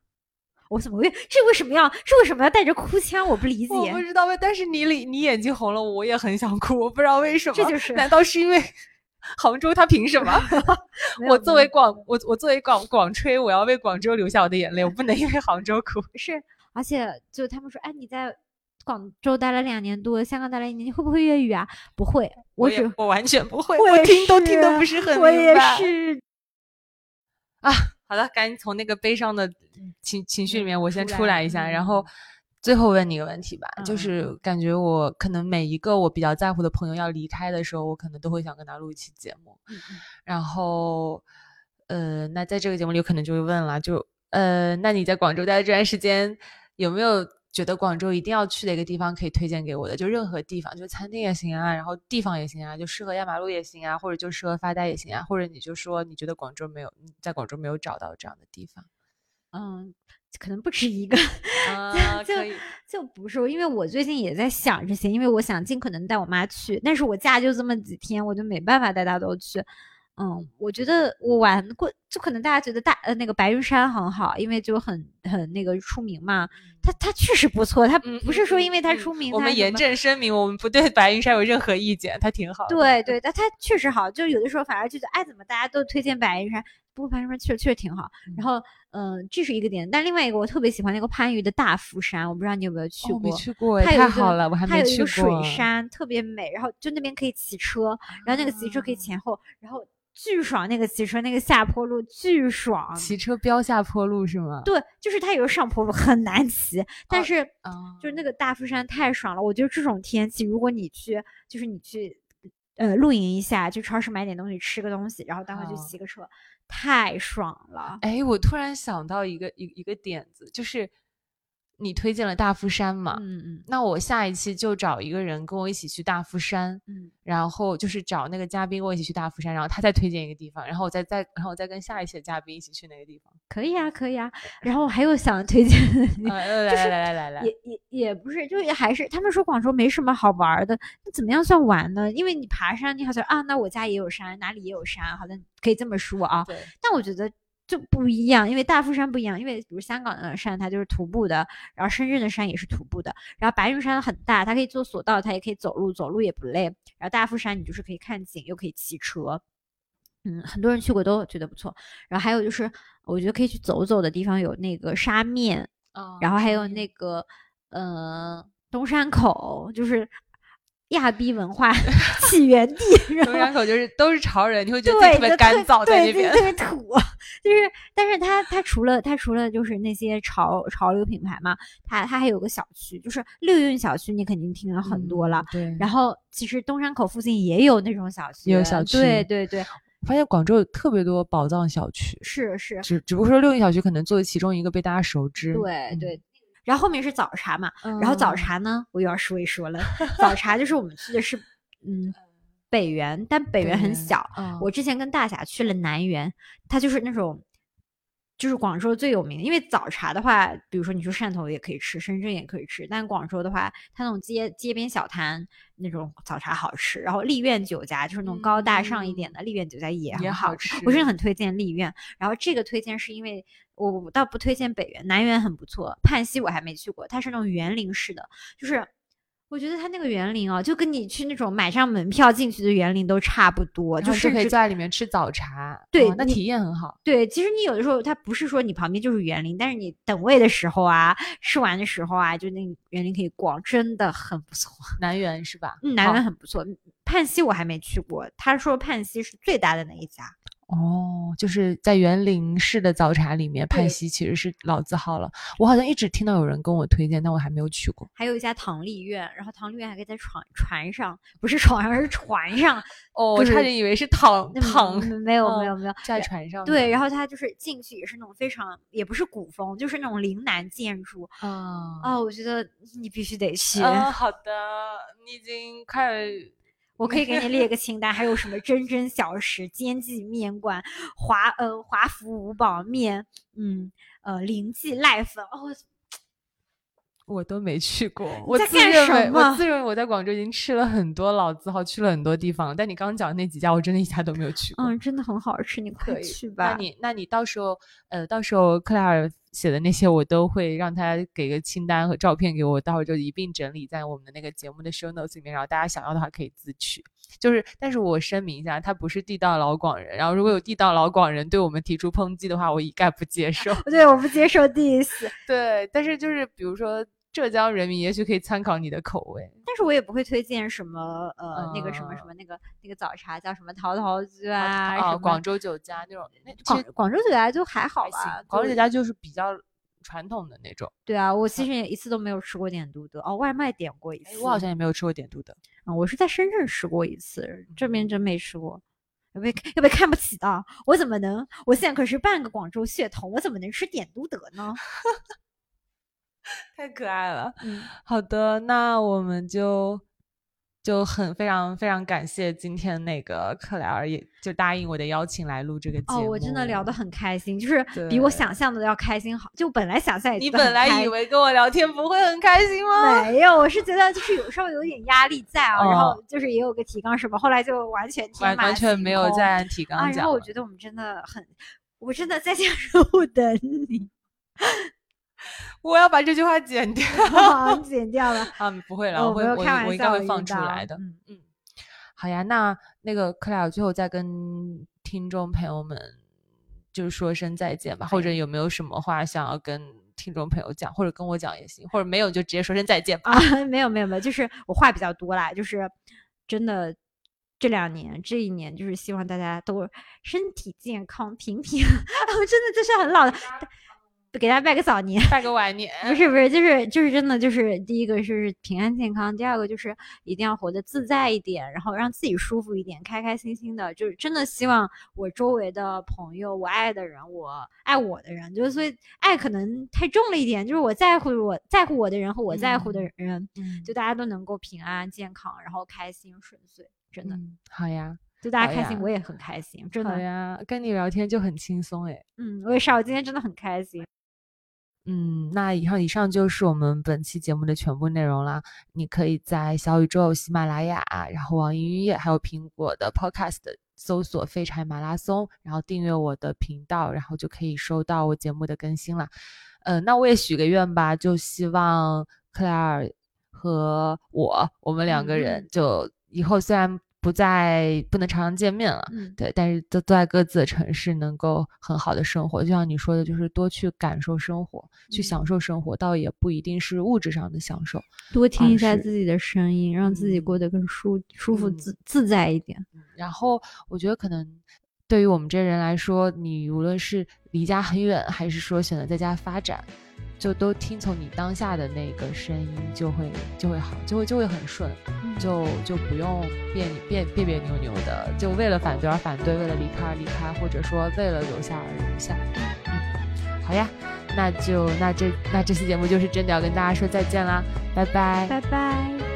我怎么会这为什么要这为什么要带着哭腔？我不理解。我不知道为，但是你你眼睛红了，我也很想哭，我不知道为什么。这就是难道是因为杭州？他凭什么？我作为广我我作为广广吹，我要为广州留下我的眼泪，我不能因为杭州哭。是。而且就他们说，哎，你在广州待了两年多，香港待了一年，你会不会粤语啊？不会，我只我完全不会，我听都听得不是很明白。我也是啊，好的，赶紧从那个悲伤的情情绪里面我先出来一下，然后最后问你一个问题吧，就是感觉我可能每一个我比较在乎的朋友要离开的时候，我可能都会想跟他录一期节目。嗯嗯。然后，呃，那在这个节目里，有可能就会问了，就呃，那你在广州待的这段时间。有没有觉得广州一定要去的一个地方可以推荐给我的，就任何地方，就餐厅也行啊，然后地方也行啊，就适合压马路也行啊，或者就适合发呆也行啊，或者你就说你觉得广州没有，在广州没有找到这样的地方，嗯，可能不止一个，就就不是，因为我最近也在想这些，因为我想尽可能带我妈去，但是我假就这么几天，我就没办法带她都去。嗯，我觉得我玩过，就可能大家觉得大呃那个白云山很好，因为就很很那个出名嘛。它它确实不错，它不是说因为它出名。我们严正声明，我们不对白云山有任何意见，它挺好。对对，但它确实好。就有的时候反而觉得，哎，怎么大家都推荐白云山？不过白云山确实确实挺好。然后嗯，这是一个点。但另外一个我特别喜欢那个番禺的大福山，我不知道你有没有去过？没去过，太好了，我还没去过。它有一个水山，特别美。然后就那边可以骑车，然后那个骑车可以前后，然后。巨爽，那个骑车那个下坡路巨爽，骑车飙下坡路是吗？对，就是它有个上坡路很难骑，但是就是那个大福山太爽了。我觉得这种天气，如果你去，就是你去呃露营一下，去超市买点东西，吃个东西，然后待会去骑个车，太爽了。哎，我突然想到一个一一个点子，就是。你推荐了大夫山嘛？嗯嗯，那我下一期就找一个人跟我一起去大夫山，嗯，然后就是找那个嘉宾跟我一起去大夫山，然后他再推荐一个地方，然后我再再然后我再跟下一期的嘉宾一起去那个地方。可以啊，可以啊。然后我还有想推荐的，来来来来来，也也也不是，就也还是他们说广州没什么好玩的，那怎么样算玩呢？因为你爬山，你好像啊，那我家也有山，哪里也有山，好像可以这么说啊。对。但我觉得。就不一样，因为大夫山不一样，因为比如香港的山它就是徒步的，然后深圳的山也是徒步的，然后白云山很大，它可以坐索道，它也可以走路，走路也不累。然后大夫山你就是可以看景，又可以骑车，嗯，很多人去过都觉得不错。然后还有就是，我觉得可以去走走的地方有那个沙面，然后还有那个呃东山口，就是。亚逼文化 起源地，东山口就是都是潮人，你会觉得特别干燥在那边，特别土。就是，但是它它除了它除了就是那些潮潮流品牌嘛，它它还有个小区，就是六运小区，你肯定听了很多了。对。然后其实东山口附近也有那种小区，有小区。对对对。发现广州有特别多宝藏小区，是是。只只不过说六运小区可能作为其中一个被大家熟知。对对。然后后面是早茶嘛，然后早茶呢，我又要说一说了。早茶就是我们去的是，嗯，北园，但北园很小。我之前跟大侠去了南园，它就是那种。就是广州最有名的，因为早茶的话，比如说你去汕头也可以吃，深圳也可以吃，但广州的话，它那种街街边小摊那种早茶好吃。然后丽苑酒家就是那种高大上一点的丽苑酒家也很好吃，我是很推荐丽苑。然后这个推荐是因为我倒不推荐北园，南园很不错，泮溪我还没去过，它是那种园林式的，就是。我觉得它那个园林啊，就跟你去那种买上门票进去的园林都差不多，就是可以坐在里面吃早茶，对，那体验很好。对，其实你有的时候它不是说你旁边就是园林，但是你等位的时候啊，吃完的时候啊，就那园林可以逛，真的很不错。南园是吧？嗯，南园很不错。盼溪我还没去过，他说盼溪是最大的那一家。哦，就是在园林式的早茶里面，泮溪其实是老字号了。我好像一直听到有人跟我推荐，但我还没有去过。还有一家唐丽苑，然后唐丽苑还可以在船船上，不是床上，而是船上。哦，我差点以为是躺躺，没有没有没有，在船上。对，然后它就是进去也是那种非常，也不是古风，就是那种岭南建筑。啊啊，我觉得你必须得去。嗯，好的，你已经快。我可以给你列个清单，还有什么真真小食、煎记面馆、华呃华福五宝面，嗯呃林记濑粉哦，我都没去过。我自认为我自认为我在广州已经吃了很多老字号，去了很多地方，但你刚讲那几家，我真的一家都没有去过。嗯，真的很好吃，你快去吧。那你那你到时候呃到时候克莱尔。写的那些我都会让他给个清单和照片给我，待会儿就一并整理在我们的那个节目的 show notes 里面，然后大家想要的话可以自取。就是，但是我声明一下，他不是地道老广人。然后如果有地道老广人对我们提出抨击的话，我一概不接受。对，我不接受 diss。对，但是就是比如说浙江人民，也许可以参考你的口味。但是我也不会推荐什么呃那个什么什么那个那个早茶叫什么陶陶居啊，广州酒家那种。广广州酒家就还好吧，广州酒家就是比较。传统的那种，对啊，我其实也一次都没有吃过点都德哦，外卖点过一次，我好像也没有吃过点都德啊，我是在深圳吃过一次，这边真没吃过，要被要被看不起的，我怎么能？我现在可是半个广州血统，我怎么能吃点都德呢？太可爱了。嗯，好的，那我们就。就很非常非常感谢今天那个克莱尔也就答应我的邀请来录这个节目。哦，我真的聊得很开心，就是比我想象的要开心好。就本来想象你本来以为跟我聊天不会很开心吗？没有，我是觉得就是有时候有点压力在啊，然后就是也有个提纲什么，后来就完全完完全没有在按提纲讲。然后我觉得我们真的很，我真的在家中午等你。我要把这句话剪掉，剪掉了啊！不会了，我会我我应该会放出来的。嗯嗯，好呀，那那个克莱尔最后再跟听众朋友们就是说声再见吧，或者有没有什么话想要跟听众朋友讲，或者跟我讲也行，或者没有就直接说声再见吧。啊，没有没有没有，就是我话比较多啦，就是真的这两年这一年，就是希望大家都身体健康平平。我真的就是很老的。给大家拜个早年，拜个晚年，不是不是，就是就是真的，就是第一个是平安健康，第二个就是一定要活得自在一点，然后让自己舒服一点，开开心心的，就是真的希望我周围的朋友，我爱的人，我爱我的人，就是所以爱可能太重了一点，就是我在乎我在乎我的人和我在乎的人，就大家都能够平安健康，然后开心顺遂，真的好呀。就大家开心，我也很开心，真的。好呀，跟你聊天就很轻松哎。嗯，我也是，我今天真的很开心。嗯，那以上以上就是我们本期节目的全部内容啦。你可以在小宇宙、喜马拉雅，然后网易云音乐，还有苹果的 Podcast 搜索“废柴马拉松”，然后订阅我的频道，然后就可以收到我节目的更新了。嗯，那我也许个愿吧，就希望克莱尔和我，我们两个人就以后虽然。不再不能常常见面了，对，但是都都在各自的城市，能够很好的生活。就像你说的，就是多去感受生活，去享受生活，倒也不一定是物质上的享受。多听一下自己的声音，让自己过得更舒舒服自自在一点。然后，我觉得可能对于我们这人来说，你无论是离家很远，还是说选择在家发展。就都听从你当下的那个声音，就会就会好，就会就会很顺，就就不用别别别别扭扭的，就为了反对而反对，为了离开而离开，或者说为了留下而留下。嗯，好呀，那就那这那这期节目就是真的要跟大家说再见啦，拜拜，拜拜。